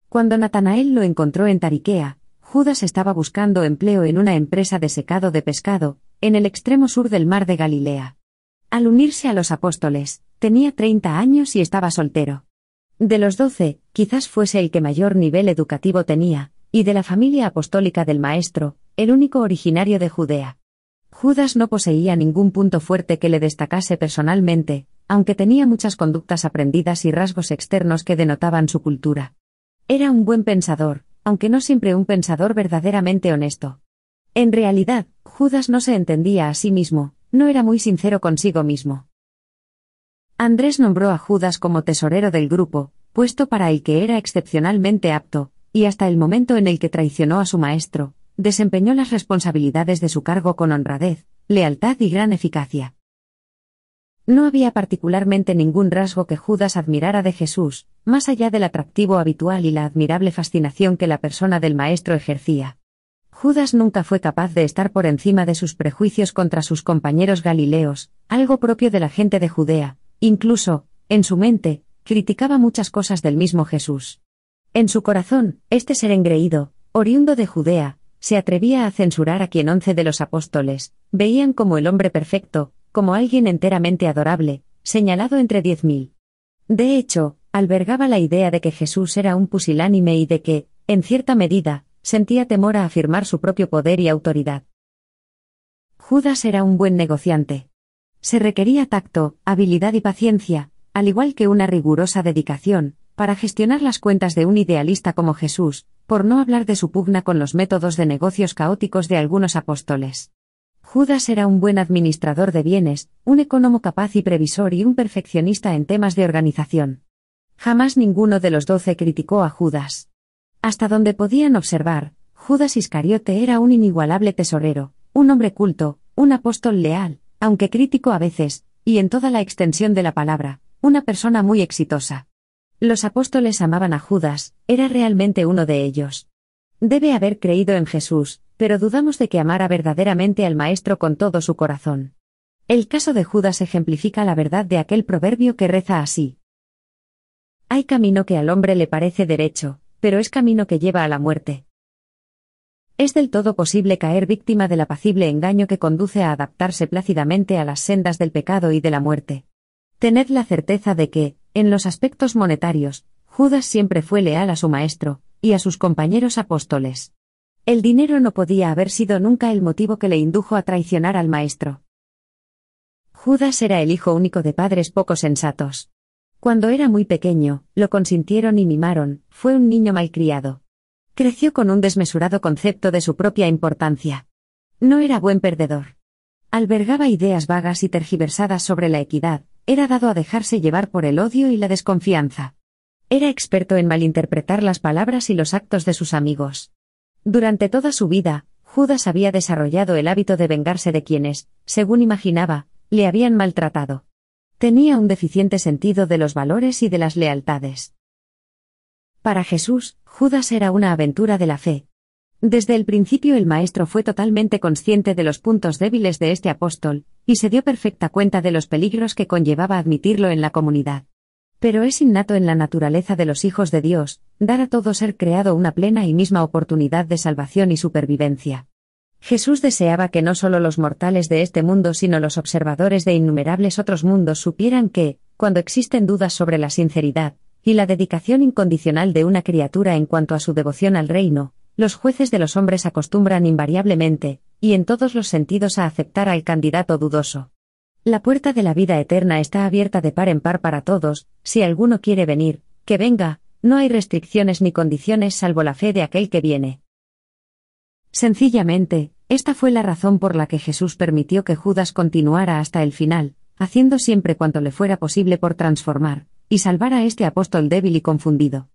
Cuando Natanael lo encontró en Tariquea, Judas estaba buscando empleo en una empresa de secado de pescado, en el extremo sur del mar de Galilea. Al unirse a los apóstoles, tenía 30 años y estaba soltero. De los doce, quizás fuese el que mayor nivel educativo tenía, y de la familia apostólica del Maestro, el único originario de Judea. Judas no poseía ningún punto fuerte que le destacase personalmente, aunque tenía muchas conductas aprendidas y rasgos externos que denotaban su cultura. Era un buen pensador, aunque no siempre un pensador verdaderamente honesto. En realidad, Judas no se entendía a sí mismo, no era muy sincero consigo mismo. Andrés nombró a Judas como tesorero del grupo, puesto para el que era excepcionalmente apto, y hasta el momento en el que traicionó a su maestro, desempeñó las responsabilidades de su cargo con honradez, lealtad y gran eficacia. No había particularmente ningún rasgo que Judas admirara de Jesús, más allá del atractivo habitual y la admirable fascinación que la persona del Maestro ejercía. Judas nunca fue capaz de estar por encima de sus prejuicios contra sus compañeros galileos, algo propio de la gente de Judea, incluso, en su mente, criticaba muchas cosas del mismo Jesús. En su corazón, este ser engreído, oriundo de Judea, se atrevía a censurar a quien once de los apóstoles, veían como el hombre perfecto, como alguien enteramente adorable, señalado entre diez mil. De hecho, albergaba la idea de que Jesús era un pusilánime y de que, en cierta medida, sentía temor a afirmar su propio poder y autoridad. Judas era un buen negociante. Se requería tacto, habilidad y paciencia, al igual que una rigurosa dedicación, para gestionar las cuentas de un idealista como Jesús, por no hablar de su pugna con los métodos de negocios caóticos de algunos apóstoles. Judas era un buen administrador de bienes, un economo capaz y previsor y un perfeccionista en temas de organización. Jamás ninguno de los doce criticó a Judas. Hasta donde podían observar, Judas Iscariote era un inigualable tesorero, un hombre culto, un apóstol leal, aunque crítico a veces, y en toda la extensión de la palabra, una persona muy exitosa. Los apóstoles amaban a Judas, era realmente uno de ellos. Debe haber creído en Jesús, pero dudamos de que amara verdaderamente al Maestro con todo su corazón. El caso de Judas ejemplifica la verdad de aquel proverbio que reza así. Hay camino que al hombre le parece derecho, pero es camino que lleva a la muerte. Es del todo posible caer víctima del apacible engaño que conduce a adaptarse plácidamente a las sendas del pecado y de la muerte. Tened la certeza de que, en los aspectos monetarios, Judas siempre fue leal a su maestro, y a sus compañeros apóstoles. El dinero no podía haber sido nunca el motivo que le indujo a traicionar al maestro. Judas era el hijo único de padres poco sensatos. Cuando era muy pequeño, lo consintieron y mimaron, fue un niño malcriado. Creció con un desmesurado concepto de su propia importancia. No era buen perdedor. Albergaba ideas vagas y tergiversadas sobre la equidad, era dado a dejarse llevar por el odio y la desconfianza. Era experto en malinterpretar las palabras y los actos de sus amigos. Durante toda su vida, Judas había desarrollado el hábito de vengarse de quienes, según imaginaba, le habían maltratado. Tenía un deficiente sentido de los valores y de las lealtades. Para Jesús, Judas era una aventura de la fe. Desde el principio el Maestro fue totalmente consciente de los puntos débiles de este apóstol, y se dio perfecta cuenta de los peligros que conllevaba admitirlo en la comunidad. Pero es innato en la naturaleza de los hijos de Dios, dar a todo ser creado una plena y misma oportunidad de salvación y supervivencia. Jesús deseaba que no solo los mortales de este mundo sino los observadores de innumerables otros mundos supieran que, cuando existen dudas sobre la sinceridad y la dedicación incondicional de una criatura en cuanto a su devoción al reino, los jueces de los hombres acostumbran invariablemente, y en todos los sentidos a aceptar al candidato dudoso. La puerta de la vida eterna está abierta de par en par para todos, si alguno quiere venir, que venga, no hay restricciones ni condiciones salvo la fe de aquel que viene. Sencillamente, esta fue la razón por la que Jesús permitió que Judas continuara hasta el final, haciendo siempre cuanto le fuera posible por transformar y salvar a este apóstol débil y confundido.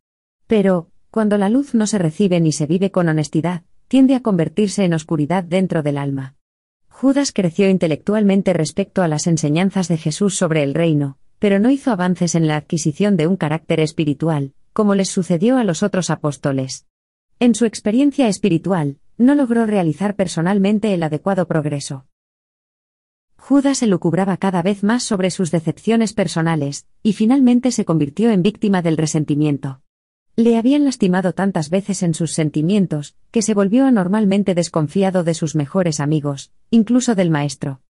Pero, cuando la luz no se recibe ni se vive con honestidad, tiende a convertirse en oscuridad dentro del alma. Judas creció intelectualmente respecto a las enseñanzas de Jesús sobre el reino, pero no hizo avances en la adquisición de un carácter espiritual, como les sucedió a los otros apóstoles. En su experiencia espiritual, no logró realizar personalmente el adecuado progreso. Judas se lucubraba cada vez más sobre sus decepciones personales, y finalmente se convirtió en víctima del resentimiento. Le habían lastimado tantas veces en sus sentimientos, que se volvió anormalmente desconfiado de sus mejores amigos, incluso del maestro.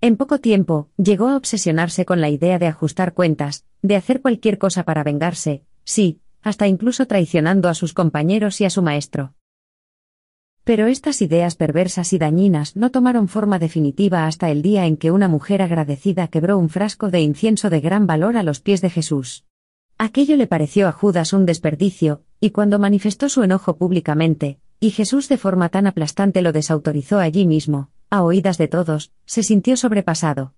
En poco tiempo, llegó a obsesionarse con la idea de ajustar cuentas, de hacer cualquier cosa para vengarse, sí, hasta incluso traicionando a sus compañeros y a su maestro. Pero estas ideas perversas y dañinas no tomaron forma definitiva hasta el día en que una mujer agradecida quebró un frasco de incienso de gran valor a los pies de Jesús. Aquello le pareció a Judas un desperdicio, y cuando manifestó su enojo públicamente, y Jesús de forma tan aplastante lo desautorizó allí mismo, a oídas de todos, se sintió sobrepasado.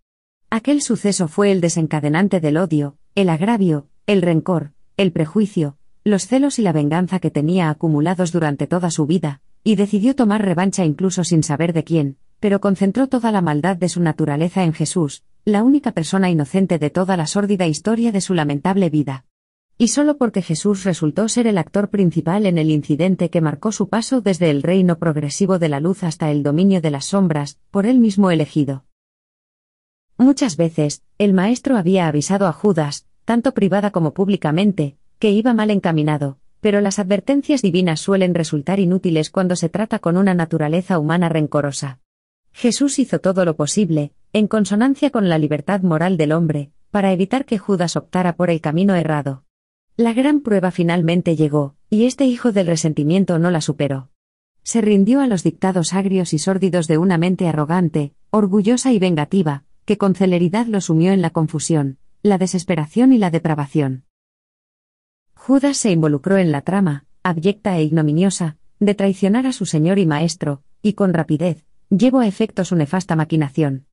Aquel suceso fue el desencadenante del odio, el agravio, el rencor, el prejuicio, los celos y la venganza que tenía acumulados durante toda su vida, y decidió tomar revancha incluso sin saber de quién, pero concentró toda la maldad de su naturaleza en Jesús, la única persona inocente de toda la sórdida historia de su lamentable vida. Y solo porque Jesús resultó ser el actor principal en el incidente que marcó su paso desde el reino progresivo de la luz hasta el dominio de las sombras, por él mismo elegido. Muchas veces, el maestro había avisado a Judas, tanto privada como públicamente, que iba mal encaminado, pero las advertencias divinas suelen resultar inútiles cuando se trata con una naturaleza humana rencorosa. Jesús hizo todo lo posible, en consonancia con la libertad moral del hombre, para evitar que Judas optara por el camino errado. La gran prueba finalmente llegó, y este hijo del resentimiento no la superó. Se rindió a los dictados agrios y sórdidos de una mente arrogante, orgullosa y vengativa, que con celeridad lo sumió en la confusión, la desesperación y la depravación. Judas se involucró en la trama, abyecta e ignominiosa, de traicionar a su señor y maestro, y con rapidez, llevó a efecto su nefasta maquinación.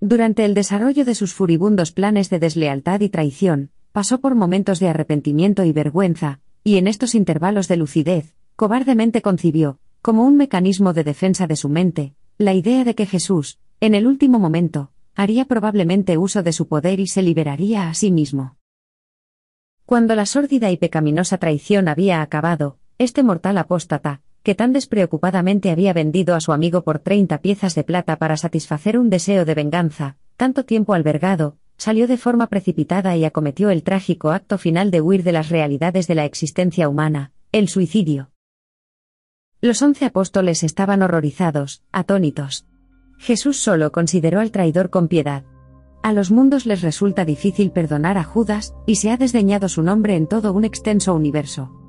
Durante el desarrollo de sus furibundos planes de deslealtad y traición, pasó por momentos de arrepentimiento y vergüenza, y en estos intervalos de lucidez, cobardemente concibió, como un mecanismo de defensa de su mente, la idea de que Jesús, en el último momento, haría probablemente uso de su poder y se liberaría a sí mismo. Cuando la sórdida y pecaminosa traición había acabado, este mortal apóstata, que tan despreocupadamente había vendido a su amigo por treinta piezas de plata para satisfacer un deseo de venganza, tanto tiempo albergado, salió de forma precipitada y acometió el trágico acto final de huir de las realidades de la existencia humana, el suicidio. Los once apóstoles estaban horrorizados, atónitos. Jesús solo consideró al traidor con piedad. A los mundos les resulta difícil perdonar a Judas, y se ha desdeñado su nombre en todo un extenso universo.